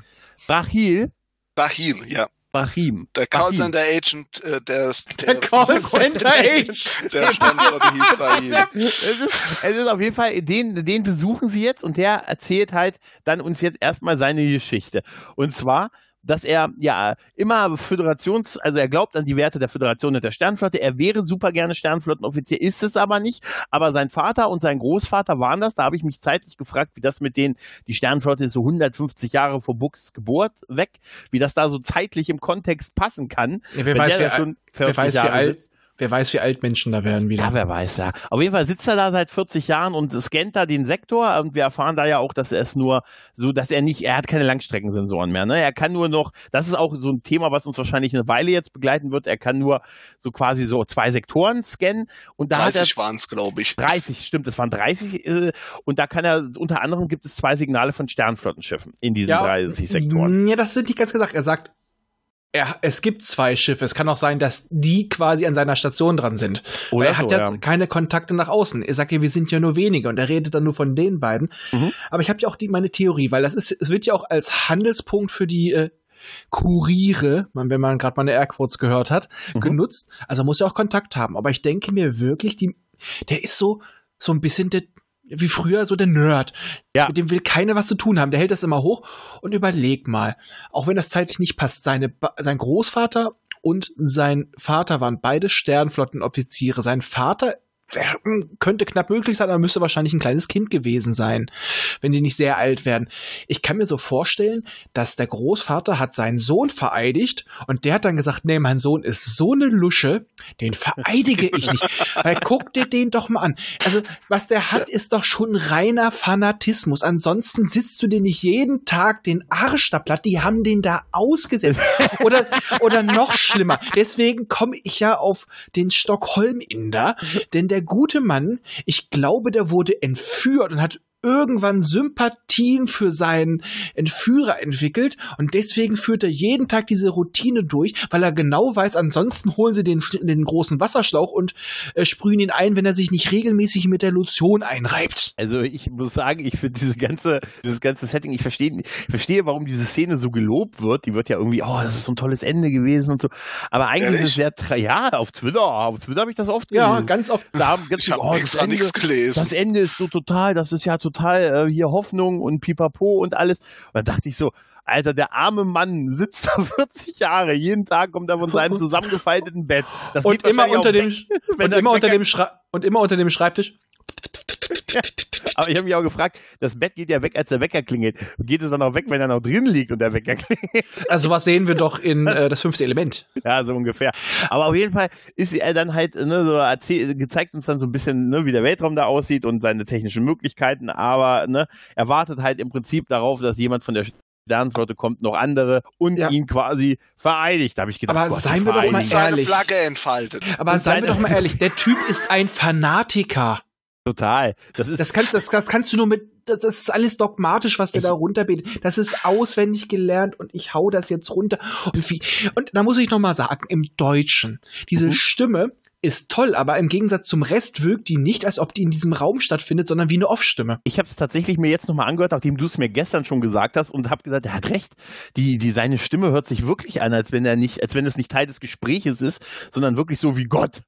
[SPEAKER 3] Brachil.
[SPEAKER 2] Rahil, ja.
[SPEAKER 3] Brahim.
[SPEAKER 2] Der
[SPEAKER 3] Brahim.
[SPEAKER 2] Callcenter Agent, äh, der,
[SPEAKER 1] Der Callcenter Age. [LAUGHS]
[SPEAKER 2] der Sternflotte hieß Rahil. [LAUGHS]
[SPEAKER 3] es, ist, es ist auf jeden Fall, den, den besuchen sie jetzt und der erzählt halt dann uns jetzt erstmal seine Geschichte. Und zwar, dass er ja immer Föderations, also er glaubt an die Werte der Föderation und der Sternflotte. Er wäre super gerne Sternflottenoffizier, ist es aber nicht. Aber sein Vater und sein Großvater waren das. Da habe ich mich zeitlich gefragt, wie das mit denen, die Sternflotte ist so 150 Jahre vor Bucks Geburt weg, wie das da so zeitlich im Kontext passen kann.
[SPEAKER 1] Ja, wer, weiß, wer,
[SPEAKER 3] 40
[SPEAKER 1] weiß, wie alt. Wer weiß, wie alt Menschen da werden wieder.
[SPEAKER 3] Ja, wer weiß, ja. Auf jeden Fall sitzt er da seit 40 Jahren und scannt da den Sektor und wir erfahren da ja auch, dass er es nur so, dass er nicht, er hat keine Langstreckensensoren mehr, ne? Er kann nur noch, das ist auch so ein Thema, was uns wahrscheinlich eine Weile jetzt begleiten wird, er kann nur so quasi so zwei Sektoren scannen und da hat er
[SPEAKER 2] 30 waren es, glaube ich.
[SPEAKER 3] 30, stimmt, es waren 30 äh, und da kann er, unter anderem gibt es zwei Signale von Sternflottenschiffen in diesen 30 Sektoren.
[SPEAKER 1] Ja, das sind nicht ganz gesagt. Er sagt er, es gibt zwei Schiffe. Es kann auch sein, dass die quasi an seiner Station dran sind.
[SPEAKER 3] Oder
[SPEAKER 1] er hat
[SPEAKER 3] so, ja.
[SPEAKER 1] keine Kontakte nach außen. Er sagt ja, wir sind ja nur wenige und er redet dann nur von den beiden.
[SPEAKER 3] Mhm.
[SPEAKER 1] Aber ich habe ja auch die, meine Theorie, weil das ist, es wird ja auch als Handelspunkt für die äh, Kuriere, wenn man gerade mal eine Airquotes gehört hat,
[SPEAKER 3] Mhm.
[SPEAKER 1] genutzt. Also muss er auch Kontakt haben. Aber ich denke mir wirklich, die, der ist so, so ein bisschen der, wie früher so der Nerd.
[SPEAKER 3] Ja.
[SPEAKER 1] Mit dem will keiner was zu tun haben. Der hält das immer hoch und überleg mal, auch wenn das zeitlich nicht passt, seine, sein Großvater und sein Vater waren beide Sternflottenoffiziere. Sein Vater könnte knapp möglich sein, aber müsste wahrscheinlich ein kleines Kind gewesen sein, wenn die nicht sehr alt werden. Ich kann mir so vorstellen, dass der Großvater hat seinen Sohn vereidigt und der hat dann gesagt, nee, mein Sohn ist so eine Lusche, den vereidige ich nicht. Weil guck dir den doch mal an. Also, was der hat, ist doch schon reiner Fanatismus. Ansonsten sitzt du dir nicht jeden Tag den Arsch da platt. Die haben den da ausgesetzt. Oder, oder noch schlimmer. Deswegen komme ich ja auf den Stockholm-Inder. Denn der gute Mann, ich glaube, der wurde entführt und hat irgendwann Sympathien für seinen Entführer entwickelt und deswegen führt er jeden Tag diese Routine durch, weil er genau weiß, ansonsten holen sie den, den großen Wasserschlauch und äh, sprühen ihn ein, wenn er sich nicht regelmäßig mit der Lotion einreibt.
[SPEAKER 3] Also ich muss sagen, ich finde diese ganze, dieses ganze Setting, ich verstehe, ich verstehe, warum diese Szene so gelobt wird. Die wird ja irgendwie, oh, das ist so ein tolles Ende gewesen und so. Aber eigentlich
[SPEAKER 2] Ehrlich?
[SPEAKER 3] ist es sehr, ja, auf Twitter, auf Twitter habe ich das oft gelesen.
[SPEAKER 1] Ja, ganz oft.
[SPEAKER 3] Da haben ganz
[SPEAKER 2] Ich habe
[SPEAKER 3] oh,
[SPEAKER 2] extra nichts gelesen.
[SPEAKER 3] das Ende ist so total, das ist ja total äh, hier Hoffnung und Pipapo und alles. Und dann dachte ich so, Alter, der arme Mann sitzt [LAUGHS] da 40 Jahre, jeden Tag kommt er von seinem zusammengefalteten Bett. Das
[SPEAKER 1] Und
[SPEAKER 3] geht
[SPEAKER 1] immer unter dem, und immer unter dem Schrei und immer unter dem Schreibtisch. [LAUGHS]
[SPEAKER 3] Aber ich habe mich auch gefragt, das Bett geht ja weg, als der Wecker klingelt. Geht es dann auch weg, wenn er noch drin liegt und der Wecker klingelt? [LAUGHS]
[SPEAKER 1] Also was sehen wir doch in äh, das fünfte Element.
[SPEAKER 3] Ja, so ungefähr. Aber auf jeden Fall ist er dann halt, ne, so erzählt, gezeigt uns dann so ein bisschen, ne, wie der Weltraum da aussieht und seine technischen Möglichkeiten, aber ne, er wartet halt im Prinzip darauf, dass jemand von der Sternflotte kommt, noch andere und
[SPEAKER 1] Ja.
[SPEAKER 3] ihn quasi vereidigt. Da habe ich gedacht,
[SPEAKER 1] Aber
[SPEAKER 3] Gott,
[SPEAKER 1] seien wir doch mal
[SPEAKER 3] vereidigt.
[SPEAKER 2] seine
[SPEAKER 1] ehrlich.
[SPEAKER 2] Flagge entfaltet.
[SPEAKER 1] Aber
[SPEAKER 3] Und
[SPEAKER 1] seien wir doch mal ehrlich, der Typ ist ein Fanatiker.
[SPEAKER 3] Total. Das ist
[SPEAKER 1] Das kannst, das, das kannst du nur mit, das, das ist alles dogmatisch, was der da runterbetet. Das ist auswendig gelernt und ich hau das jetzt runter. Und, wie, und da muss ich noch mal sagen, im Deutschen, diese
[SPEAKER 3] Mhm.
[SPEAKER 1] Stimme ist toll, aber im Gegensatz zum Rest wirkt die nicht, als ob die in diesem Raum stattfindet, sondern wie eine Off-Stimme.
[SPEAKER 3] Ich habe es tatsächlich mir jetzt nochmal angehört, nachdem du es mir gestern schon gesagt hast und habe gesagt, er hat recht. Die, die, seine Stimme hört sich wirklich an, als wenn er nicht, als wenn es nicht Teil des Gespräches ist, sondern wirklich so wie Gott.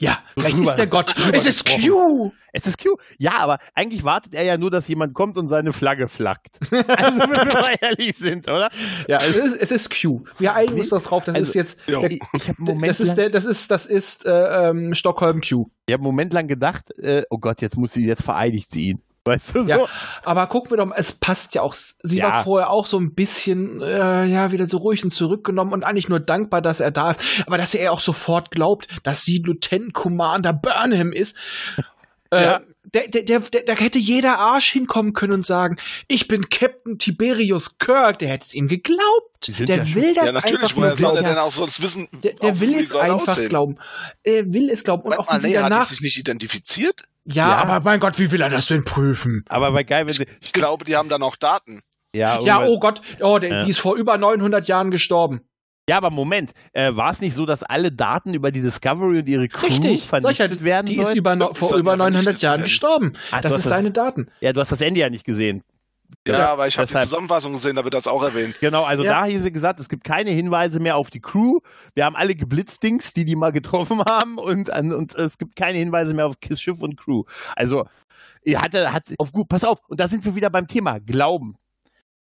[SPEAKER 1] Ja, vielleicht ist der Gott. Es ist. Q.
[SPEAKER 3] Es ist Q. Ja, aber eigentlich wartet er ja nur, dass jemand kommt und seine Flagge flaggt. [LAUGHS] Also, wenn wir mal ehrlich sind, oder?
[SPEAKER 1] Ja, es ist, es ist Q. Wir einigen uns das drauf. Das
[SPEAKER 3] Also,
[SPEAKER 1] ist jetzt.
[SPEAKER 2] jo.
[SPEAKER 1] Der,
[SPEAKER 3] habe
[SPEAKER 1] das ist der, das ist, das ist äh, ähm, Stockholm Q.
[SPEAKER 3] ich hab einen Moment lang gedacht, äh, oh Gott, jetzt muss sie, jetzt vereidigt sie ihn. [LAUGHS] Weißt du so?
[SPEAKER 1] Ja, aber gucken wir doch mal, es passt ja auch. Sie
[SPEAKER 3] Ja.
[SPEAKER 1] war vorher auch so ein bisschen, äh, ja, wieder so ruhig und zurückgenommen und eigentlich nur dankbar, dass er da ist. Aber dass er auch sofort glaubt, dass sie Lieutenant Commander Burnham ist. Äh,
[SPEAKER 3] Ja.
[SPEAKER 1] der, der, der, der, da hätte jeder Arsch hinkommen können und sagen, ich bin Captain Tiberius Kirk. Der hätte es ihm geglaubt. Der
[SPEAKER 3] ja schon-
[SPEAKER 1] will das
[SPEAKER 2] ja, natürlich,
[SPEAKER 1] einfach nur
[SPEAKER 2] woher soll er
[SPEAKER 1] glauben.
[SPEAKER 2] denn auch sonst wissen?
[SPEAKER 1] Der, der
[SPEAKER 2] auch
[SPEAKER 1] will es einfach
[SPEAKER 2] aussehen?
[SPEAKER 1] glauben. Er will es glauben. Und
[SPEAKER 2] Moment
[SPEAKER 1] auch
[SPEAKER 2] mal, nee, hat er
[SPEAKER 1] danach.
[SPEAKER 2] sich nicht identifiziert?
[SPEAKER 1] Ja,
[SPEAKER 3] Ja.
[SPEAKER 1] aber mein Gott, wie will er das denn prüfen?
[SPEAKER 3] Aber bei geil, wenn sie,
[SPEAKER 2] Ich glaube, die haben dann auch Daten.
[SPEAKER 3] ja,
[SPEAKER 1] Ja, oh Gott, oh, der,
[SPEAKER 3] Ja.
[SPEAKER 1] die ist vor über 900 Jahren gestorben.
[SPEAKER 3] Ja, aber Moment, äh, war es nicht so, dass alle Daten über die Discovery und ihre Crew
[SPEAKER 1] Richtig, ich
[SPEAKER 3] vernichtet
[SPEAKER 1] halt,
[SPEAKER 3] werden
[SPEAKER 1] die ist
[SPEAKER 3] sollen?
[SPEAKER 1] über, no, vor über
[SPEAKER 2] einfach
[SPEAKER 1] 900
[SPEAKER 2] vernichtet
[SPEAKER 1] Jahren gestorben.
[SPEAKER 3] Ah,
[SPEAKER 1] das ist
[SPEAKER 3] das-
[SPEAKER 1] seine Daten.
[SPEAKER 3] Ja, du hast das Ende ja nicht gesehen.
[SPEAKER 2] Ja, aber ich habe die Zusammenfassung gesehen, da wird das auch erwähnt.
[SPEAKER 3] Genau, also
[SPEAKER 1] Ja.
[SPEAKER 3] da hieß sie gesagt, es gibt keine Hinweise mehr auf die Crew. Wir haben alle geblitzdings, die die mal getroffen [LAUGHS] haben und, und es gibt keine Hinweise mehr auf Schiff und Crew. Also er hatte, hat auf gut, pass auf, und da sind wir wieder beim Thema Glauben.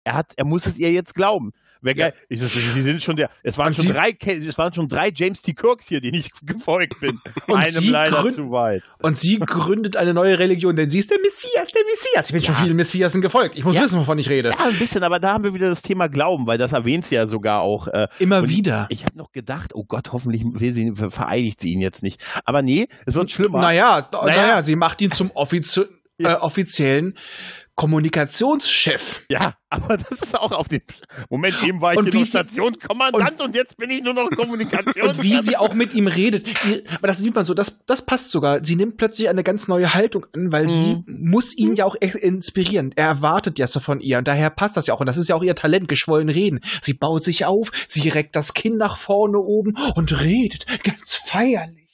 [SPEAKER 3] Er hat, er muss es ihr jetzt glauben. Wäre geil. Ich, das- die sind schon der. Es waren
[SPEAKER 1] Und
[SPEAKER 3] schon
[SPEAKER 1] sie-
[SPEAKER 3] drei, es waren schon drei James T. Kirks hier, denen ich gefolgt bin. [LAUGHS]
[SPEAKER 1] Und
[SPEAKER 3] Einem
[SPEAKER 1] sie
[SPEAKER 3] leider
[SPEAKER 1] gründ-
[SPEAKER 3] zu weit.
[SPEAKER 1] Und sie gründet eine neue Religion, denn sie ist der Messias, der Messias. Ich bin schon
[SPEAKER 3] Ja.
[SPEAKER 1] vielen Messiasen gefolgt. Ich muss
[SPEAKER 3] Ja.
[SPEAKER 1] wissen, wovon ich rede.
[SPEAKER 3] Ja, ein bisschen, aber da haben wir wieder das Thema Glauben, weil das erwähnt sie ja sogar auch. Äh,
[SPEAKER 1] Immer wieder.
[SPEAKER 3] Ich habe noch gedacht, oh Gott, hoffentlich sie, vereidigt sie ihn jetzt nicht. Aber nee, es wird schlimmer.
[SPEAKER 1] Naja, naja.
[SPEAKER 3] Naja.
[SPEAKER 1] sie macht ihn zum offizie
[SPEAKER 3] Ja.
[SPEAKER 1] äh, offiziellen Kommunikationschef.
[SPEAKER 3] Ja, aber das ist auch auf den Moment, eben war ich
[SPEAKER 1] Und
[SPEAKER 3] Stationskommandant und, jetzt bin ich nur noch Kommunikation.
[SPEAKER 1] Und wie sie auch mit ihm redet. Aber das sieht man so, das, das passt sogar. Sie nimmt plötzlich eine ganz neue Haltung an, weil sie muss ihn ja auch echt inspirieren. Er erwartet ja so von ihr. Und daher passt das ja auch. Und das ist ja auch ihr Talent, geschwollen reden. Sie baut sich auf, sie reckt das Kinn nach vorne oben und redet ganz feierlich.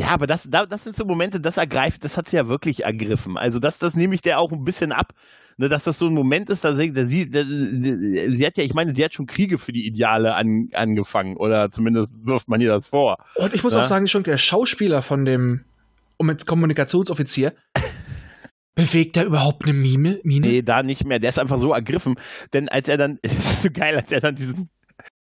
[SPEAKER 3] Ja, aber das, da- das sind so Momente, das ergreift, das hat sie ja wirklich ergriffen. Also das, das nehme ich der auch ein bisschen ab, ne, dass das so ein Moment ist, da sie, da sie, da, sie hat ja, ich meine, sie hat schon Kriege für die Ideale an, angefangen oder zumindest wirft man ihr das vor.
[SPEAKER 1] Und ich muss
[SPEAKER 3] Ja.
[SPEAKER 1] auch sagen, schon der Schauspieler von dem um Kommunikationsoffizier bewegt er überhaupt eine Mime? Mine?
[SPEAKER 3] Nee, da nicht mehr. Der ist einfach so ergriffen, denn als er dann, [LAUGHS] es ist so geil, als er dann diesen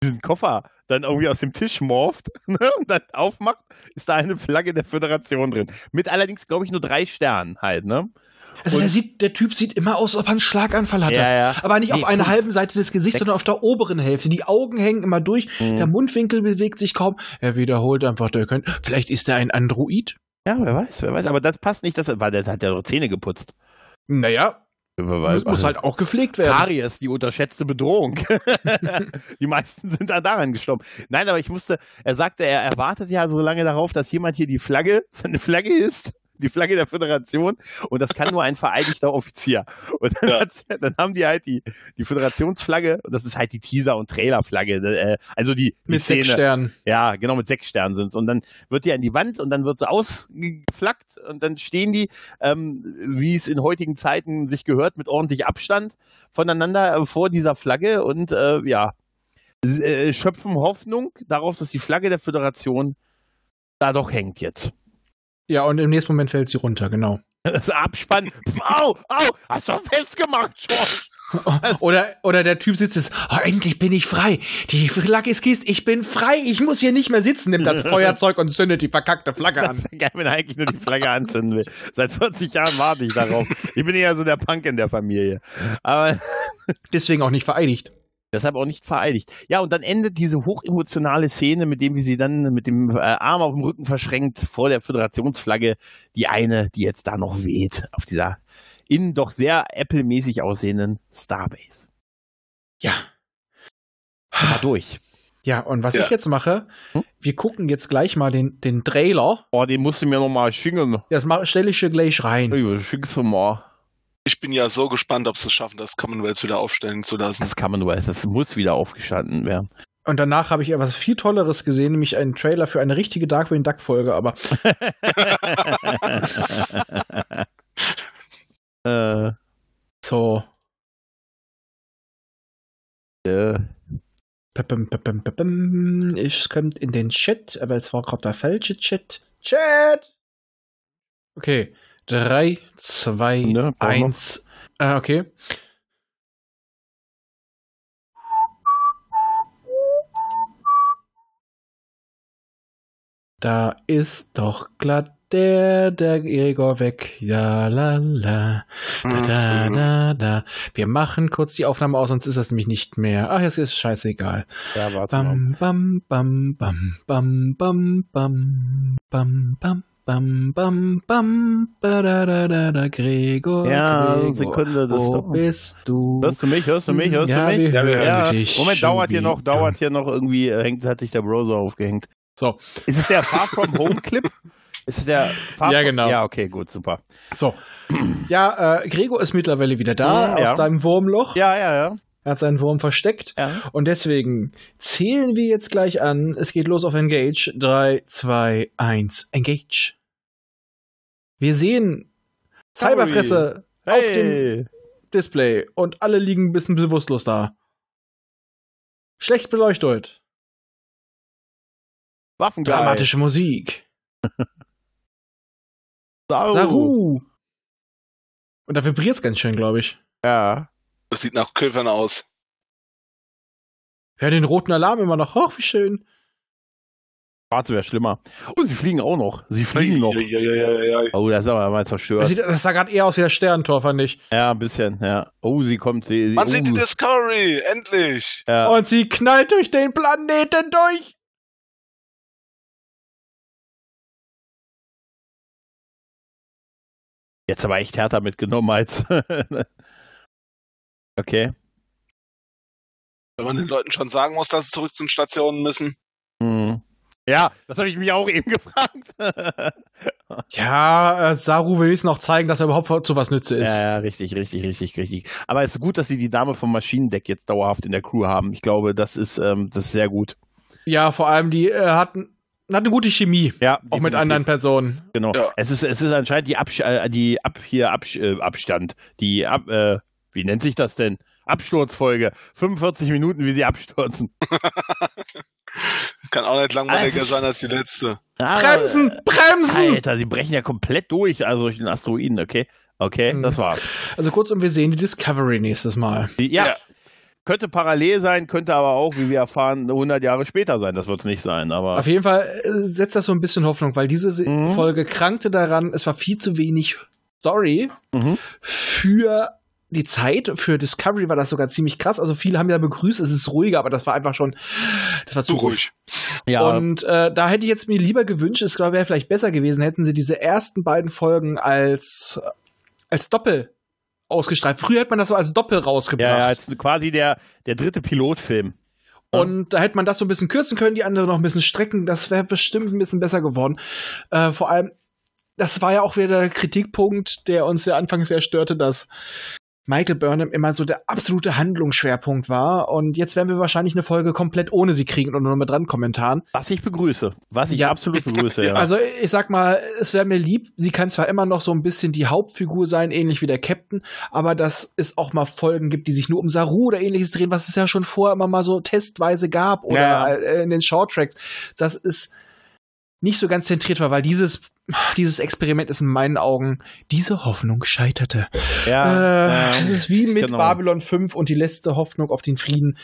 [SPEAKER 3] diesen Koffer dann irgendwie aus dem Tisch morpht [LAUGHS] ne, und dann aufmacht, ist da eine Flagge der Föderation drin. Mit allerdings, glaube ich, nur drei Sternen halt, ne?
[SPEAKER 1] Also der, sieht, der Typ sieht immer aus, als ob er einen Schlaganfall hatte.
[SPEAKER 3] Ja, ja.
[SPEAKER 1] Aber nicht
[SPEAKER 3] Nee,
[SPEAKER 1] auf einer halben Seite des Gesichts, sondern auf der oberen Hälfte. Die Augen hängen immer durch,
[SPEAKER 3] Mhm.
[SPEAKER 1] der Mundwinkel bewegt sich kaum. Er wiederholt einfach, der könnte. Vielleicht ist er ein Android?
[SPEAKER 3] Ja, wer weiß, wer weiß. Aber das passt nicht, das, weil der hat ja doch Zähne geputzt.
[SPEAKER 1] Naja, muss, muss halt auch gepflegt werden.
[SPEAKER 3] Karies, die unterschätzte Bedrohung. [LAUGHS] die meisten sind da daran gestorben. Nein, aber ich musste, er sagte, er erwartet ja so lange darauf, dass jemand hier die Flagge, seine Flagge ist, die Flagge der Föderation, und das kann nur ein vereidigter Offizier. Und dann,
[SPEAKER 2] Ja.
[SPEAKER 3] hat's- dann haben die halt die, die Föderationsflagge, und das ist halt die Teaser- und Trailerflagge, äh, also die, die
[SPEAKER 1] Mit
[SPEAKER 3] Szene.
[SPEAKER 1] sechs Sternen.
[SPEAKER 3] Ja, genau, mit sechs Sternen sind's. Und dann wird die an die Wand und dann wird sie ausgeflackt und dann stehen die, ähm, wie es in heutigen Zeiten sich gehört, mit ordentlich Abstand voneinander äh, vor dieser Flagge und äh, ja, äh, schöpfen Hoffnung darauf, dass die Flagge der Föderation da doch hängt jetzt.
[SPEAKER 1] Ja, und im nächsten Moment fällt sie runter, genau.
[SPEAKER 3] Das Abspann. Au, au, hast du festgemacht, George.
[SPEAKER 1] Oder, oder der Typ sitzt jetzt, oh, endlich bin ich frei. Die Flagge ist kist, ich bin frei, ich muss hier nicht mehr sitzen. Nimmt das [LAUGHS] Feuerzeug und zündet die verkackte Flagge
[SPEAKER 3] Das
[SPEAKER 1] an.
[SPEAKER 3] wäre geil, wenn er eigentlich nur die Flagge anzünden will. Seit 40 Jahren warte ich darauf. Ich bin eher so der Punk in der Familie. Aber
[SPEAKER 1] Deswegen auch nicht vereidigt.
[SPEAKER 3] Deshalb auch nicht vereidigt. Ja, und dann endet diese hochemotionale Szene, mit dem wie sie dann mit dem äh, Arm auf dem Rücken verschränkt vor der Föderationsflagge, die eine, die jetzt da noch weht, auf dieser innen doch sehr Apple-mäßig aussehenden Starbase.
[SPEAKER 1] Ja.
[SPEAKER 3] Mal durch.
[SPEAKER 1] Ja, und was
[SPEAKER 2] Ja.
[SPEAKER 1] ich jetzt mache,
[SPEAKER 3] Hm?
[SPEAKER 1] wir gucken jetzt gleich mal den, den Trailer.
[SPEAKER 3] Oh, den musst du mir nochmal schicken.
[SPEAKER 1] Das stelle ich hier gleich rein.
[SPEAKER 3] Ui, Schickst du mal.
[SPEAKER 2] Ich bin ja so gespannt, ob sie es schaffen, das Commonwealth wieder aufstellen zu lassen.
[SPEAKER 3] Das Commonwealth, das muss wieder aufgestanden werden.
[SPEAKER 1] Und danach habe ich etwas viel Tolleres gesehen, nämlich einen Trailer für eine richtige Darkwing Duck Folge, aber [LAUGHS] [LAUGHS]
[SPEAKER 3] äh,
[SPEAKER 1] so.
[SPEAKER 3] äh,
[SPEAKER 1] Pepem, pepem, pepem. Ich kommt in den Chat, aber es war gerade der falsche Chat. Chat! Okay. Drei, zwei,
[SPEAKER 3] Ne, brauchen wir.
[SPEAKER 1] eins. Ah, okay. Da ist doch glatt der, der Gregor weg. Ja, la, la. Da, da,
[SPEAKER 2] Mhm.
[SPEAKER 1] da, da. Wir machen kurz die Aufnahme aus, sonst ist das nämlich nicht mehr. Ach, es ist scheißegal.
[SPEAKER 3] ja, warte.
[SPEAKER 1] Bam, bam, bam, bam, bam, bam, bam, bam, bam, bam, bam, bam, ba, da, da, da, da, Gregor,
[SPEAKER 3] Ja,
[SPEAKER 1] Gregor,
[SPEAKER 3] Sekunde, das
[SPEAKER 1] wo bist du?
[SPEAKER 3] Hörst du mich? Hörst du mich? Hörst
[SPEAKER 1] ja,
[SPEAKER 3] du mich?
[SPEAKER 1] Wir
[SPEAKER 2] Ja, wir
[SPEAKER 1] hören
[SPEAKER 2] hören
[SPEAKER 1] dich
[SPEAKER 3] Moment, dauert hier noch, dauert hier noch irgendwie, äh, hängt, hat sich der Browser aufgehängt.
[SPEAKER 1] So,
[SPEAKER 3] Ist es der Far From Home Clip? Ist es der Far
[SPEAKER 1] Ja, genau.
[SPEAKER 3] Ja, okay, gut, super.
[SPEAKER 1] so. Ja, äh, Gregor ist mittlerweile wieder da,
[SPEAKER 3] Mhm,
[SPEAKER 1] aus
[SPEAKER 3] ja.
[SPEAKER 1] deinem Wurmloch.
[SPEAKER 3] Ja, ja, ja.
[SPEAKER 1] Er hat seinen Wurm versteckt.
[SPEAKER 3] ja.
[SPEAKER 1] Und deswegen zählen wir jetzt gleich an. Es geht los auf Engage. 3, 2, 1, Engage. Wir sehen Cyberfresse auf dem
[SPEAKER 3] Hey!
[SPEAKER 1] Display und alle liegen ein bisschen bewusstlos da. Schlecht beleuchtet.
[SPEAKER 3] Waffengeil.
[SPEAKER 1] Dramatische Musik.
[SPEAKER 3] Saru.
[SPEAKER 1] Saru. Und da vibriert es ganz schön, glaube ich.
[SPEAKER 3] Ja.
[SPEAKER 2] Das sieht nach Köpfern aus.
[SPEAKER 1] Wir haben den roten Alarm immer noch. Ach, wie schön.
[SPEAKER 3] Schwarze wäre schlimmer. Oh, sie fliegen auch noch. Sie fliegen noch.
[SPEAKER 2] Ja, ja, ja, ja, ja.
[SPEAKER 3] Oh, das ist aber mal
[SPEAKER 1] Das,
[SPEAKER 3] zerstört.
[SPEAKER 1] sieht, das sah gerade eher aus wie das Sternentor, fand ich.
[SPEAKER 3] Ja, ein bisschen, ja. Oh, sie kommt. Sie, sie,
[SPEAKER 2] Man
[SPEAKER 3] oh,
[SPEAKER 2] sieht die Discovery, endlich.
[SPEAKER 3] ja.
[SPEAKER 1] Und sie knallt durch den Planeten durch.
[SPEAKER 3] Jetzt aber echt härter mitgenommen als. [LAUGHS] okay.
[SPEAKER 2] Wenn man den Leuten schon sagen muss, dass sie zurück zu den Stationen müssen.
[SPEAKER 3] Hm. Ja, das habe ich mich auch [LAUGHS] eben gefragt.
[SPEAKER 1] Ja, äh, Saru will es noch zeigen, dass er überhaupt zu was nütze ist.
[SPEAKER 3] ja, ja, richtig, richtig, richtig, richtig. Aber es ist gut, dass sie die Dame vom Maschinendeck jetzt dauerhaft in der Crew haben. Ich glaube, das ist, ähm, das ist sehr gut.
[SPEAKER 1] Ja, vor allem, die äh, hat, hat eine gute Chemie.
[SPEAKER 3] Ja,
[SPEAKER 1] Auch mit anderen Personen.
[SPEAKER 3] Genau.
[SPEAKER 2] Ja.
[SPEAKER 3] Es ist, es ist anscheinend die Absch äh, die Ab hier Absch äh, Abstand, die Ab äh, wie nennt sich das denn? Absturzfolge. 45 Minuten, wie sie abstürzen. [LAUGHS]
[SPEAKER 2] Kann auch nicht langweiliger
[SPEAKER 3] Also-
[SPEAKER 2] sein als die letzte.
[SPEAKER 3] Aber,
[SPEAKER 1] Bremsen!
[SPEAKER 3] äh,
[SPEAKER 1] Bremsen!
[SPEAKER 3] Alter, sie brechen ja komplett durch, also durch den Asteroiden, okay? Okay,
[SPEAKER 1] Mhm.
[SPEAKER 3] das war's.
[SPEAKER 1] Also kurz und wir sehen die Discovery nächstes Mal.
[SPEAKER 3] Die, ja,
[SPEAKER 2] Ja.
[SPEAKER 3] könnte parallel sein, könnte aber auch, wie wir erfahren, 100 Jahre später sein. Das wird's nicht sein, aber
[SPEAKER 1] Auf jeden Fall äh, setzt das so ein bisschen Hoffnung, weil diese Se-
[SPEAKER 3] Mhm.
[SPEAKER 1] Folge krankte daran, es war viel zu wenig Story
[SPEAKER 3] Mhm.
[SPEAKER 1] für die Zeit. Für Discovery war das sogar ziemlich krass. Also viele haben ja begrüßt, es ist ruhiger, aber das war einfach schon, das war zu
[SPEAKER 2] Zu ruhig.
[SPEAKER 3] ja,
[SPEAKER 1] Und äh, da hätte ich jetzt mir lieber gewünscht, es glaube wäre vielleicht besser gewesen, hätten sie diese ersten beiden Folgen als, als Doppel ausgestrahlt. Früher hat man das so als Doppel rausgebracht.
[SPEAKER 3] ja, ja, quasi der, der dritte Pilotfilm.
[SPEAKER 1] Und da hätte man das so ein bisschen kürzen können, die andere noch ein bisschen strecken. Das wäre bestimmt ein bisschen besser geworden. Äh, vor allem, das war ja auch wieder der Kritikpunkt, der uns ja anfangs sehr störte, dass Michael Burnham immer so der absolute Handlungsschwerpunkt war. Und jetzt werden wir wahrscheinlich eine Folge komplett ohne sie kriegen und nur mit dran Kommentaren.
[SPEAKER 3] Was ich begrüße. Was ich
[SPEAKER 1] Ja.
[SPEAKER 3] absolut begrüße, [LAUGHS] ja.
[SPEAKER 1] Also ich sag mal, es wäre mir lieb, sie kann zwar immer noch so ein bisschen die Hauptfigur sein, ähnlich wie der Captain, aber dass es auch mal Folgen gibt, die sich nur um Saru oder ähnliches drehen, was es ja schon vorher immer mal so testweise gab oder
[SPEAKER 3] Ja,
[SPEAKER 1] äh, in den Shorttracks. Das ist nicht so ganz zentriert war, weil dieses dieses Experiment ist in meinen Augen diese Hoffnung scheiterte.
[SPEAKER 3] ja,
[SPEAKER 1] äh, Es ist wie mit
[SPEAKER 3] genau.
[SPEAKER 1] Babylon 5 und die letzte Hoffnung auf den Frieden.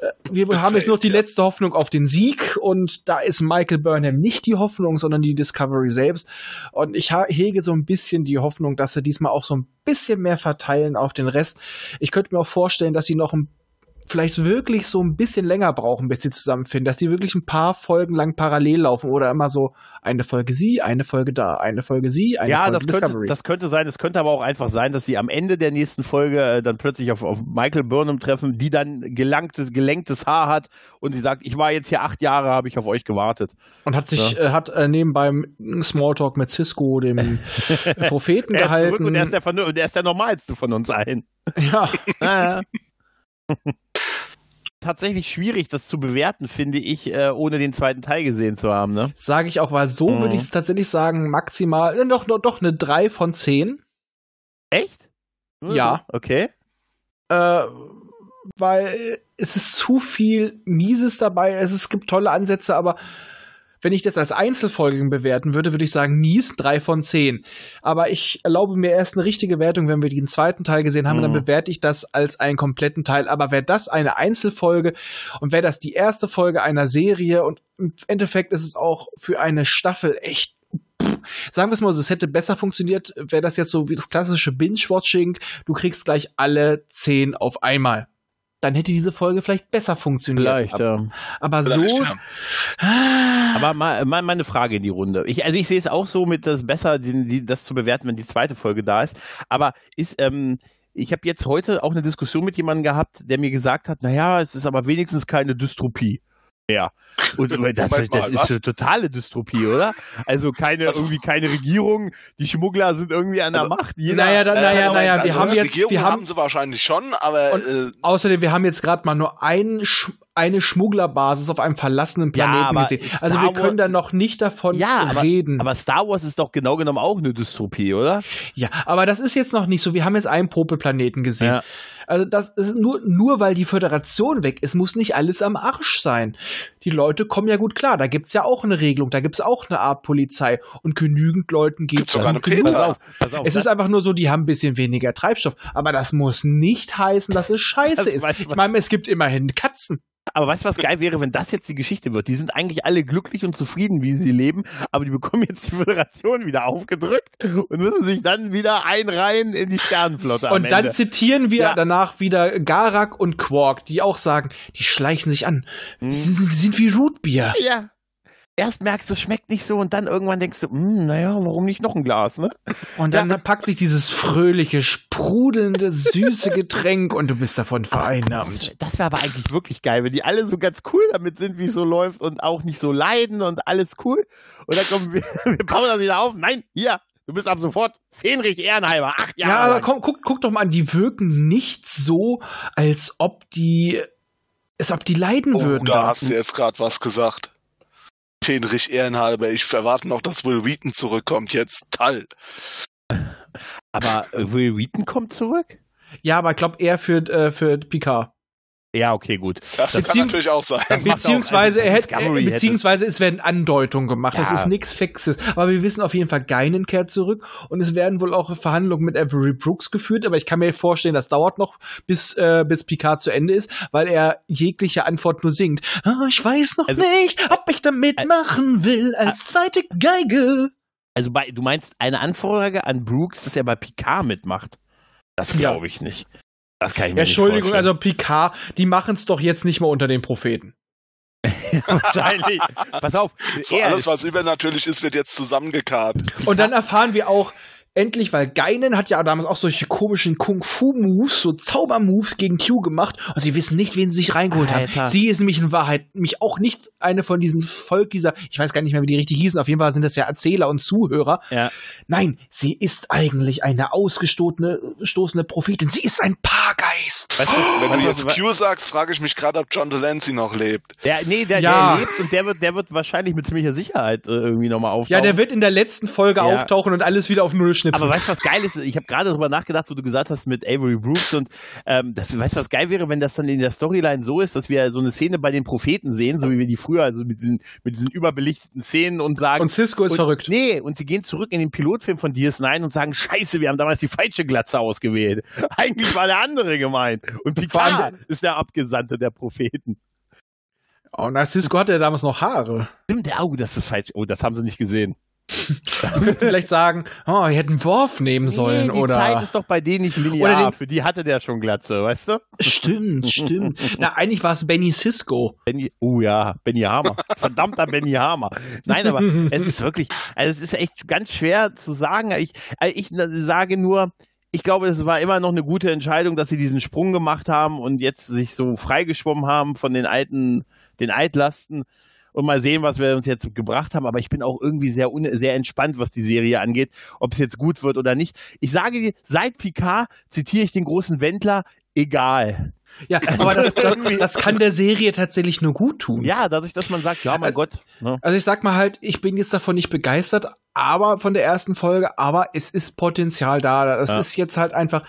[SPEAKER 1] Äh, Wir haben jetzt noch die letzte Hoffnung auf den Sieg und da ist Michael Burnham nicht die Hoffnung, sondern die Discovery selbst. Und ich hege so ein bisschen die Hoffnung, dass sie diesmal auch so ein bisschen mehr verteilen auf den Rest. Ich könnte mir auch vorstellen, dass sie noch ein vielleicht wirklich so ein bisschen länger brauchen, bis sie zusammenfinden, dass die wirklich ein paar Folgen lang parallel laufen oder immer so eine Folge sie, eine Folge da, eine Folge sie, eine
[SPEAKER 3] ja,
[SPEAKER 1] Folge
[SPEAKER 3] das könnte,
[SPEAKER 1] Discovery.
[SPEAKER 3] das könnte sein. Es könnte aber auch einfach sein, dass sie am Ende der nächsten Folge äh, dann plötzlich auf, auf Michael Burnham treffen, die dann gelangtes, gelenktes Haar hat und sie sagt, ich war jetzt hier acht Jahre, habe ich auf euch gewartet.
[SPEAKER 1] Und hat sich, äh, hat äh, nebenbei Smalltalk mit Cisco, dem [LAUGHS] Propheten,
[SPEAKER 3] Er
[SPEAKER 1] gehalten.
[SPEAKER 3] und er ist, der, der ist der normalste von uns allen.
[SPEAKER 1] ja, [LAUGHS]
[SPEAKER 3] Ja, ja. [LAUGHS] Tatsächlich schwierig, das zu bewerten, finde ich, äh, ohne den zweiten Teil gesehen zu haben. Ne?
[SPEAKER 1] sage ich auch, weil so
[SPEAKER 3] Mhm.
[SPEAKER 1] würde ich es tatsächlich sagen, maximal, äh, doch, doch, doch eine 3 von 10.
[SPEAKER 3] Echt?
[SPEAKER 1] Ja.
[SPEAKER 3] Okay.
[SPEAKER 1] Äh, weil äh, es ist zu viel Mieses dabei. Es, es gibt tolle Ansätze, aber wenn ich das als Einzelfolgen bewerten würde, würde ich sagen, mies 3 von 10. Aber ich erlaube mir erst eine richtige Wertung, wenn wir den zweiten Teil gesehen haben,
[SPEAKER 3] Mhm.
[SPEAKER 1] dann bewerte ich das als einen kompletten Teil. Aber wäre das eine Einzelfolge und wäre das die erste Folge einer Serie und im Endeffekt ist es auch für eine Staffel echt Sagen wir es mal so, es hätte besser funktioniert, wäre das jetzt so wie das klassische Binge-Watching. Du kriegst gleich alle zehn auf einmal. Dann hätte diese Folge vielleicht besser funktioniert.
[SPEAKER 3] Vielleicht,
[SPEAKER 1] aber,
[SPEAKER 3] ja.
[SPEAKER 1] aber
[SPEAKER 2] Vielleicht,
[SPEAKER 1] so.
[SPEAKER 2] ja.
[SPEAKER 3] Aber mal, mal meine Frage in die Runde. Ich, also ich sehe es auch so mit das besser, die, die, das zu bewerten, wenn die zweite Folge da ist. Aber ist, ähm, ich habe jetzt heute auch eine Diskussion mit jemandem gehabt, der mir gesagt hat, naja, es ist aber wenigstens keine Dystopie. Ja. Und das, das ist eine totale Dystopie, oder? Also keine,
[SPEAKER 2] Also-
[SPEAKER 3] irgendwie keine Regierung, die Schmuggler sind irgendwie an der
[SPEAKER 2] Also,
[SPEAKER 3] Macht. Jeder,
[SPEAKER 1] Naja, da- naja,
[SPEAKER 2] Moment,
[SPEAKER 1] naja, wir
[SPEAKER 2] also
[SPEAKER 1] haben
[SPEAKER 2] die
[SPEAKER 1] jetzt-
[SPEAKER 2] Regierung
[SPEAKER 1] wir haben-
[SPEAKER 2] haben sie wahrscheinlich schon, aber
[SPEAKER 1] Und-
[SPEAKER 2] äh,
[SPEAKER 1] Außerdem, wir haben jetzt gerade mal nur ein, Sch- eine Schmugglerbasis auf einem verlassenen
[SPEAKER 3] Ja,
[SPEAKER 1] Planeten
[SPEAKER 3] aber
[SPEAKER 1] gesehen.
[SPEAKER 3] Star
[SPEAKER 1] Also wir
[SPEAKER 3] Wars-
[SPEAKER 1] können da noch nicht davon
[SPEAKER 3] Ja, aber-
[SPEAKER 1] reden.
[SPEAKER 3] aber Star Wars ist doch genau genommen auch eine Dystopie, oder?
[SPEAKER 1] ja, aber das ist jetzt noch nicht so. Wir haben jetzt einen Popelplaneten gesehen.
[SPEAKER 3] Ja.
[SPEAKER 1] Also das ist nur, nur weil die Föderation weg ist, muss nicht alles am Arsch sein. Die Leute kommen ja gut klar. Da gibt's ja auch eine Regelung, da gibt's auch eine Art Polizei und genügend Leuten
[SPEAKER 2] Gibt's sogar eine. Peter.
[SPEAKER 1] Es ist einfach nur so, die haben ein bisschen weniger Treibstoff. Aber das muss nicht heißen, dass es scheiße
[SPEAKER 3] Das
[SPEAKER 1] ist.
[SPEAKER 3] Ich
[SPEAKER 1] meine, es gibt immerhin Katzen.
[SPEAKER 3] Aber weißt du, was geil wäre, wenn das jetzt die Geschichte wird? Die sind eigentlich alle glücklich und zufrieden, wie sie leben, aber die bekommen jetzt die Föderation wieder aufgedrückt und müssen sich dann wieder einreihen in die Sternenflotte.
[SPEAKER 1] Und dann
[SPEAKER 3] Ende.
[SPEAKER 1] zitieren wir
[SPEAKER 3] Ja.
[SPEAKER 1] danach wieder Garak und Quark, die auch sagen, die schleichen sich an.
[SPEAKER 3] Hm.
[SPEAKER 1] Sie sind, sind wie Rootbier.
[SPEAKER 3] Ja. Erst merkst du, es schmeckt nicht so und dann irgendwann denkst du, "Hm, naja, warum nicht noch ein Glas, ne?
[SPEAKER 1] Und dann packt sich dieses fröhliche, sprudelnde, süße Getränk und du bist davon vereinnahmt.
[SPEAKER 3] Das, das wäre aber eigentlich wirklich geil, wenn die alle so ganz cool damit sind, wie es so läuft und auch nicht so leiden und alles cool. Und dann kommen wir, [LAUGHS] wir bauen das wieder auf. Nein, hier, du bist ab sofort Fenrich Ehrenheimer. Acht Jahre.
[SPEAKER 1] Ja, aber
[SPEAKER 3] lang.
[SPEAKER 1] komm, guck, guck doch mal an, die wirken nicht so, als ob die, als ob die leiden
[SPEAKER 2] Oh,
[SPEAKER 1] würden.
[SPEAKER 2] da hast du jetzt gerade was gesagt. Fenrich Ehrenhalber, ich erwarte noch, dass Will Wheaton zurückkommt. Jetzt Tall.
[SPEAKER 3] Aber äh, Will Wheaton kommt zurück?
[SPEAKER 1] Ja, aber ich glaube eher für, äh, für Picard.
[SPEAKER 3] Ja, okay, gut.
[SPEAKER 2] Das,
[SPEAKER 1] Das
[SPEAKER 2] kann natürlich auch sein.
[SPEAKER 1] Beziehungsweise,
[SPEAKER 3] also
[SPEAKER 1] er hätte, äh,
[SPEAKER 3] hätte-
[SPEAKER 1] beziehungsweise es werden Andeutungen gemacht. Das
[SPEAKER 3] Ja.
[SPEAKER 1] ist nichts Fixes. Aber wir wissen auf jeden Fall, Geinen kehrt zurück und es werden wohl auch Verhandlungen mit Avery Brooks geführt. Aber ich kann mir vorstellen, das dauert noch, bis, äh, bis Picard zu Ende ist, weil er jegliche Antwort nur singt. Ah, ich weiß noch
[SPEAKER 3] Also-
[SPEAKER 1] nicht, ob ich da mitmachen will als zweite Geige.
[SPEAKER 3] Also bei, du meinst eine Anfrage an Brooks, dass er bei Picard mitmacht? Das
[SPEAKER 1] Ja.
[SPEAKER 3] glaube ich nicht. Das kann ich mir
[SPEAKER 1] Entschuldigung,
[SPEAKER 3] nicht
[SPEAKER 1] also Picard, die machen es doch jetzt nicht mal unter den Propheten. [LAUGHS]
[SPEAKER 3] wahrscheinlich. Pass auf,
[SPEAKER 2] So alles, was übernatürlich ist, wird jetzt zusammengekarrt.
[SPEAKER 1] Und dann erfahren wir auch endlich, weil Geinen hat ja damals auch solche komischen Kung-Fu-Moves, so Zauber-Moves gegen Q gemacht und sie wissen nicht, wen sie sich reingeholt
[SPEAKER 3] Alter.
[SPEAKER 1] haben. Sie ist nämlich in Wahrheit mich auch nicht eine von diesen Volk dieser, ich weiß gar nicht mehr, wie die richtig hießen, auf jeden Fall sind das ja Erzähler und Zuhörer.
[SPEAKER 3] Ja.
[SPEAKER 1] Nein, sie ist eigentlich eine ausgestoßene stoßene Prophetin. Sie ist ein Paargeist.
[SPEAKER 3] Weißt du,
[SPEAKER 2] Wenn du
[SPEAKER 3] du,
[SPEAKER 2] jetzt Q sagst, frage ich mich gerade, ob John Delancey noch lebt.
[SPEAKER 3] der, nee, der,
[SPEAKER 1] Ja.
[SPEAKER 3] der lebt und der wird, der wird wahrscheinlich mit ziemlicher Sicherheit äh, irgendwie nochmal auftauchen.
[SPEAKER 1] Ja, der wird in der letzten Folge
[SPEAKER 3] Ja.
[SPEAKER 1] auftauchen und alles wieder auf Null schnipsen.
[SPEAKER 3] Aber weißt du, was geil ist? Ich habe gerade darüber nachgedacht, wo du gesagt hast mit Avery Brooks und ähm, das, weißt du, was geil wäre, wenn das dann in der Storyline so ist, dass wir so eine Szene bei den Propheten sehen, so wie wir die früher, also mit diesen, mit diesen überbelichteten Szenen und sagen.
[SPEAKER 1] und Cisco ist
[SPEAKER 3] und,
[SPEAKER 1] verrückt.
[SPEAKER 3] Nee, und sie gehen zurück in den Pilotfilm von DS9 und sagen, scheiße, wir haben damals die falsche Glatze ausgewählt. [LAUGHS] Eigentlich war der andere gemeint. Und Picard ist der Abgesandte der Propheten.
[SPEAKER 1] Oh, Cisco hatte ja damals noch Haare.
[SPEAKER 3] Stimmt, oh, das ist falsch. Oh, das haben sie nicht gesehen.
[SPEAKER 1] Vielleicht sagen, oh, wir hätten Worf nehmen sollen
[SPEAKER 3] nee, die
[SPEAKER 1] oder.
[SPEAKER 3] Zeit ist doch bei denen nicht linear.
[SPEAKER 1] den-
[SPEAKER 3] Für die hatte der schon Glatze, weißt du?
[SPEAKER 1] Stimmt, stimmt. Na, eigentlich war es Benny Cisco.
[SPEAKER 3] Benny, oh ja, Benny Hammer. Verdammter Benny Hammer. Nein, aber es ist wirklich, also es ist echt ganz schwer zu sagen. Ich, also ich sage nur, ich glaube, es war immer noch eine gute Entscheidung, dass sie diesen Sprung gemacht haben und jetzt sich so freigeschwommen haben von den alten, den Altlasten und mal sehen, was wir uns jetzt gebracht haben. Aber ich bin auch irgendwie sehr, sehr entspannt, was die Serie angeht, ob es jetzt gut wird oder nicht. Ich sage dir, seit Picard zitiere ich den großen Wendler, egal.
[SPEAKER 1] Ja, aber das, das, das kann der Serie tatsächlich nur gut tun.
[SPEAKER 3] Ja, dadurch, dass man sagt, ja, mein
[SPEAKER 1] Also-
[SPEAKER 3] Gott. Ne?
[SPEAKER 1] Also ich sag mal halt, ich bin jetzt davon nicht begeistert, aber von der ersten Folge, aber es ist Potenzial da. Es
[SPEAKER 3] Ja.
[SPEAKER 1] ist jetzt halt einfach.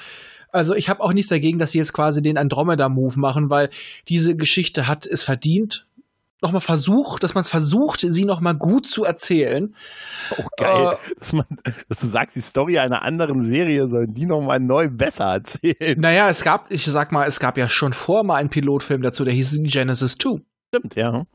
[SPEAKER 1] Also ich habe auch nichts dagegen, dass sie jetzt quasi den Andromeda-Move machen, weil diese Geschichte hat es verdient. Nochmal versucht, dass man es versucht, sie nochmal gut zu erzählen.
[SPEAKER 3] Oh, geil.
[SPEAKER 1] Äh,
[SPEAKER 3] dass, man, dass du sagst, die Story einer anderen Serie sollen die nochmal neu besser erzählen.
[SPEAKER 1] Naja, es gab, ich sag mal, es gab ja schon vor mal einen Pilotfilm dazu, der hieß Genesis 2.
[SPEAKER 3] Stimmt, ja.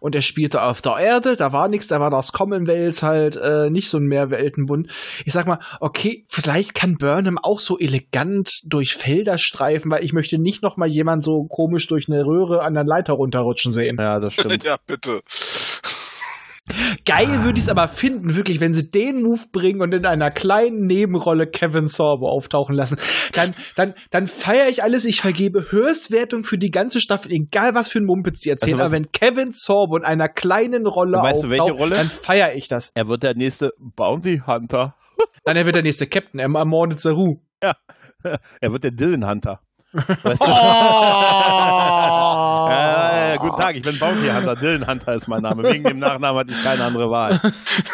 [SPEAKER 1] Und er spielte auf der Erde, da war nichts, da war das Commonwealth halt äh, nicht so ein Mehrweltenbund. Ich sag mal, okay, vielleicht kann Burnham auch so elegant durch Felder streifen, weil ich möchte nicht noch mal jemand so komisch durch eine Röhre an der Leiter runterrutschen sehen.
[SPEAKER 3] Ja, das stimmt. [LAUGHS]
[SPEAKER 2] Ja, bitte.
[SPEAKER 1] Geil würde ich es aber finden, wirklich, wenn sie den Move bringen und in einer kleinen Nebenrolle Kevin Sorbo auftauchen lassen. Dann, dann, dann feiere ich alles. Ich vergebe Höchstwertung für die ganze Staffel, egal was für ein Mumpitz sie erzählen.
[SPEAKER 3] Also
[SPEAKER 1] aber wenn Kevin Sorbo in einer kleinen Rolle auftaucht,
[SPEAKER 3] Rolle?
[SPEAKER 1] dann feiere ich das.
[SPEAKER 3] Er wird der nächste Bounty Hunter. [LAUGHS]
[SPEAKER 1] Dann er wird der nächste Captain. Er ermordet Saru.
[SPEAKER 3] Er wird der Dylan Hunter. Weißt du?
[SPEAKER 1] Oh! [LAUGHS]
[SPEAKER 3] ja, ja, guten Tag, ich bin Bounty Hunter. Dylan Hunter ist mein Name. Wegen dem Nachnamen hatte ich keine andere Wahl.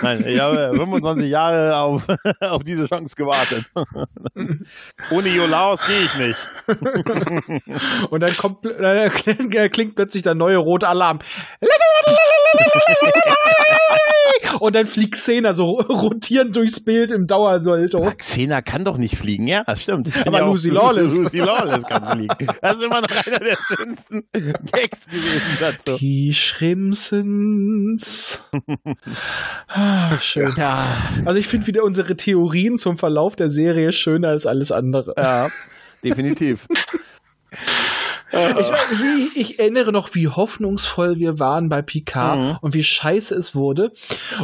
[SPEAKER 3] Nein, ich habe 25 Jahre auf, [LAUGHS] auf diese Chance gewartet. [LAUGHS] Ohne Jolaos gehe ich nicht. [LAUGHS]
[SPEAKER 1] Und dann kommt, dann klingt, klingt plötzlich der neue rote Alarm. Und dann fliegt Xena so rotierend durchs Bild im Dauersolto.
[SPEAKER 3] Xena kann doch nicht fliegen, ja, das stimmt.
[SPEAKER 1] Aber
[SPEAKER 3] ja
[SPEAKER 1] Lucy Lawless.
[SPEAKER 3] Lucy Lawless kann fliegen. Das ist immer noch einer der schönsten Gags gewesen [LAUGHS] dazu.
[SPEAKER 1] Die Schrimsens. Ah, schön.
[SPEAKER 3] Ja,
[SPEAKER 1] Also ich finde wieder unsere Theorien zum Verlauf der Serie schöner als alles andere.
[SPEAKER 3] ja, definitiv. [LAUGHS]
[SPEAKER 1] Ich, ich, ich, erinnere noch, wie hoffnungsvoll wir waren bei Picard mhm. und wie scheiße es wurde.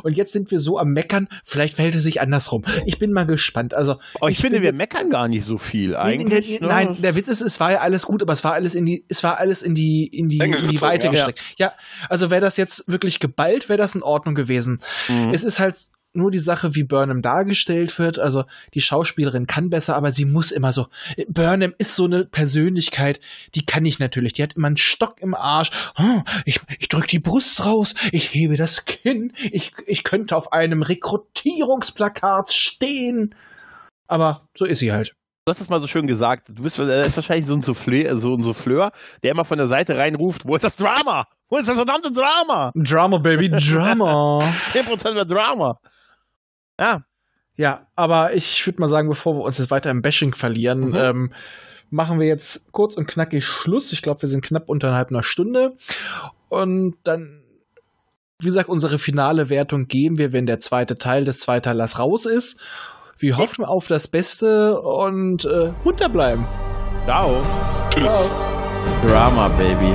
[SPEAKER 1] Und jetzt sind wir so am Meckern. Vielleicht verhält es sich andersrum. Ich bin mal gespannt. Also,
[SPEAKER 3] oh, ich, ich finde, wir meckern gar nicht so viel eigentlich.
[SPEAKER 1] Nee, nee, nein, der Witz ist, es war ja alles gut, aber es war alles in die, es war alles in die, in die, in die Weite ja. gestreckt. Ja, also wäre das jetzt wirklich geballt, wäre das in Ordnung gewesen. Mhm. Es ist halt nur die Sache, wie Burnham dargestellt wird. Also die Schauspielerin kann besser, aber sie muss immer so. Burnham ist so eine Persönlichkeit, die kann ich natürlich. Die hat immer einen Stock im Arsch. Oh, ich, ich drück die Brust raus, ich hebe das Kinn, ich, ich könnte auf einem Rekrutierungsplakat stehen. Aber so ist sie halt.
[SPEAKER 3] Du hast es mal so schön gesagt. Du bist äh, ist wahrscheinlich so ein Souffleur, so ein Souffleur, der immer von der Seite reinruft, wo ist das Drama? Wo ist das verdammte Drama?
[SPEAKER 1] Drama, Baby, Drama. [LAUGHS]
[SPEAKER 3] 10% mehr Drama.
[SPEAKER 1] Ja. Ja, aber ich würde mal sagen, bevor wir uns jetzt weiter im Bashing verlieren, mhm. ähm, machen wir jetzt kurz und knackig Schluss. Ich glaube, wir sind knapp unterhalb einer Stunde. Und dann, wie gesagt, unsere finale Wertung geben wir, wenn der zweite Teil des Zweiteilers raus ist. Wir hoffen auf das Beste und äh, munter bleiben.
[SPEAKER 3] Ciao.
[SPEAKER 2] Tschüss.
[SPEAKER 3] Drama, Baby.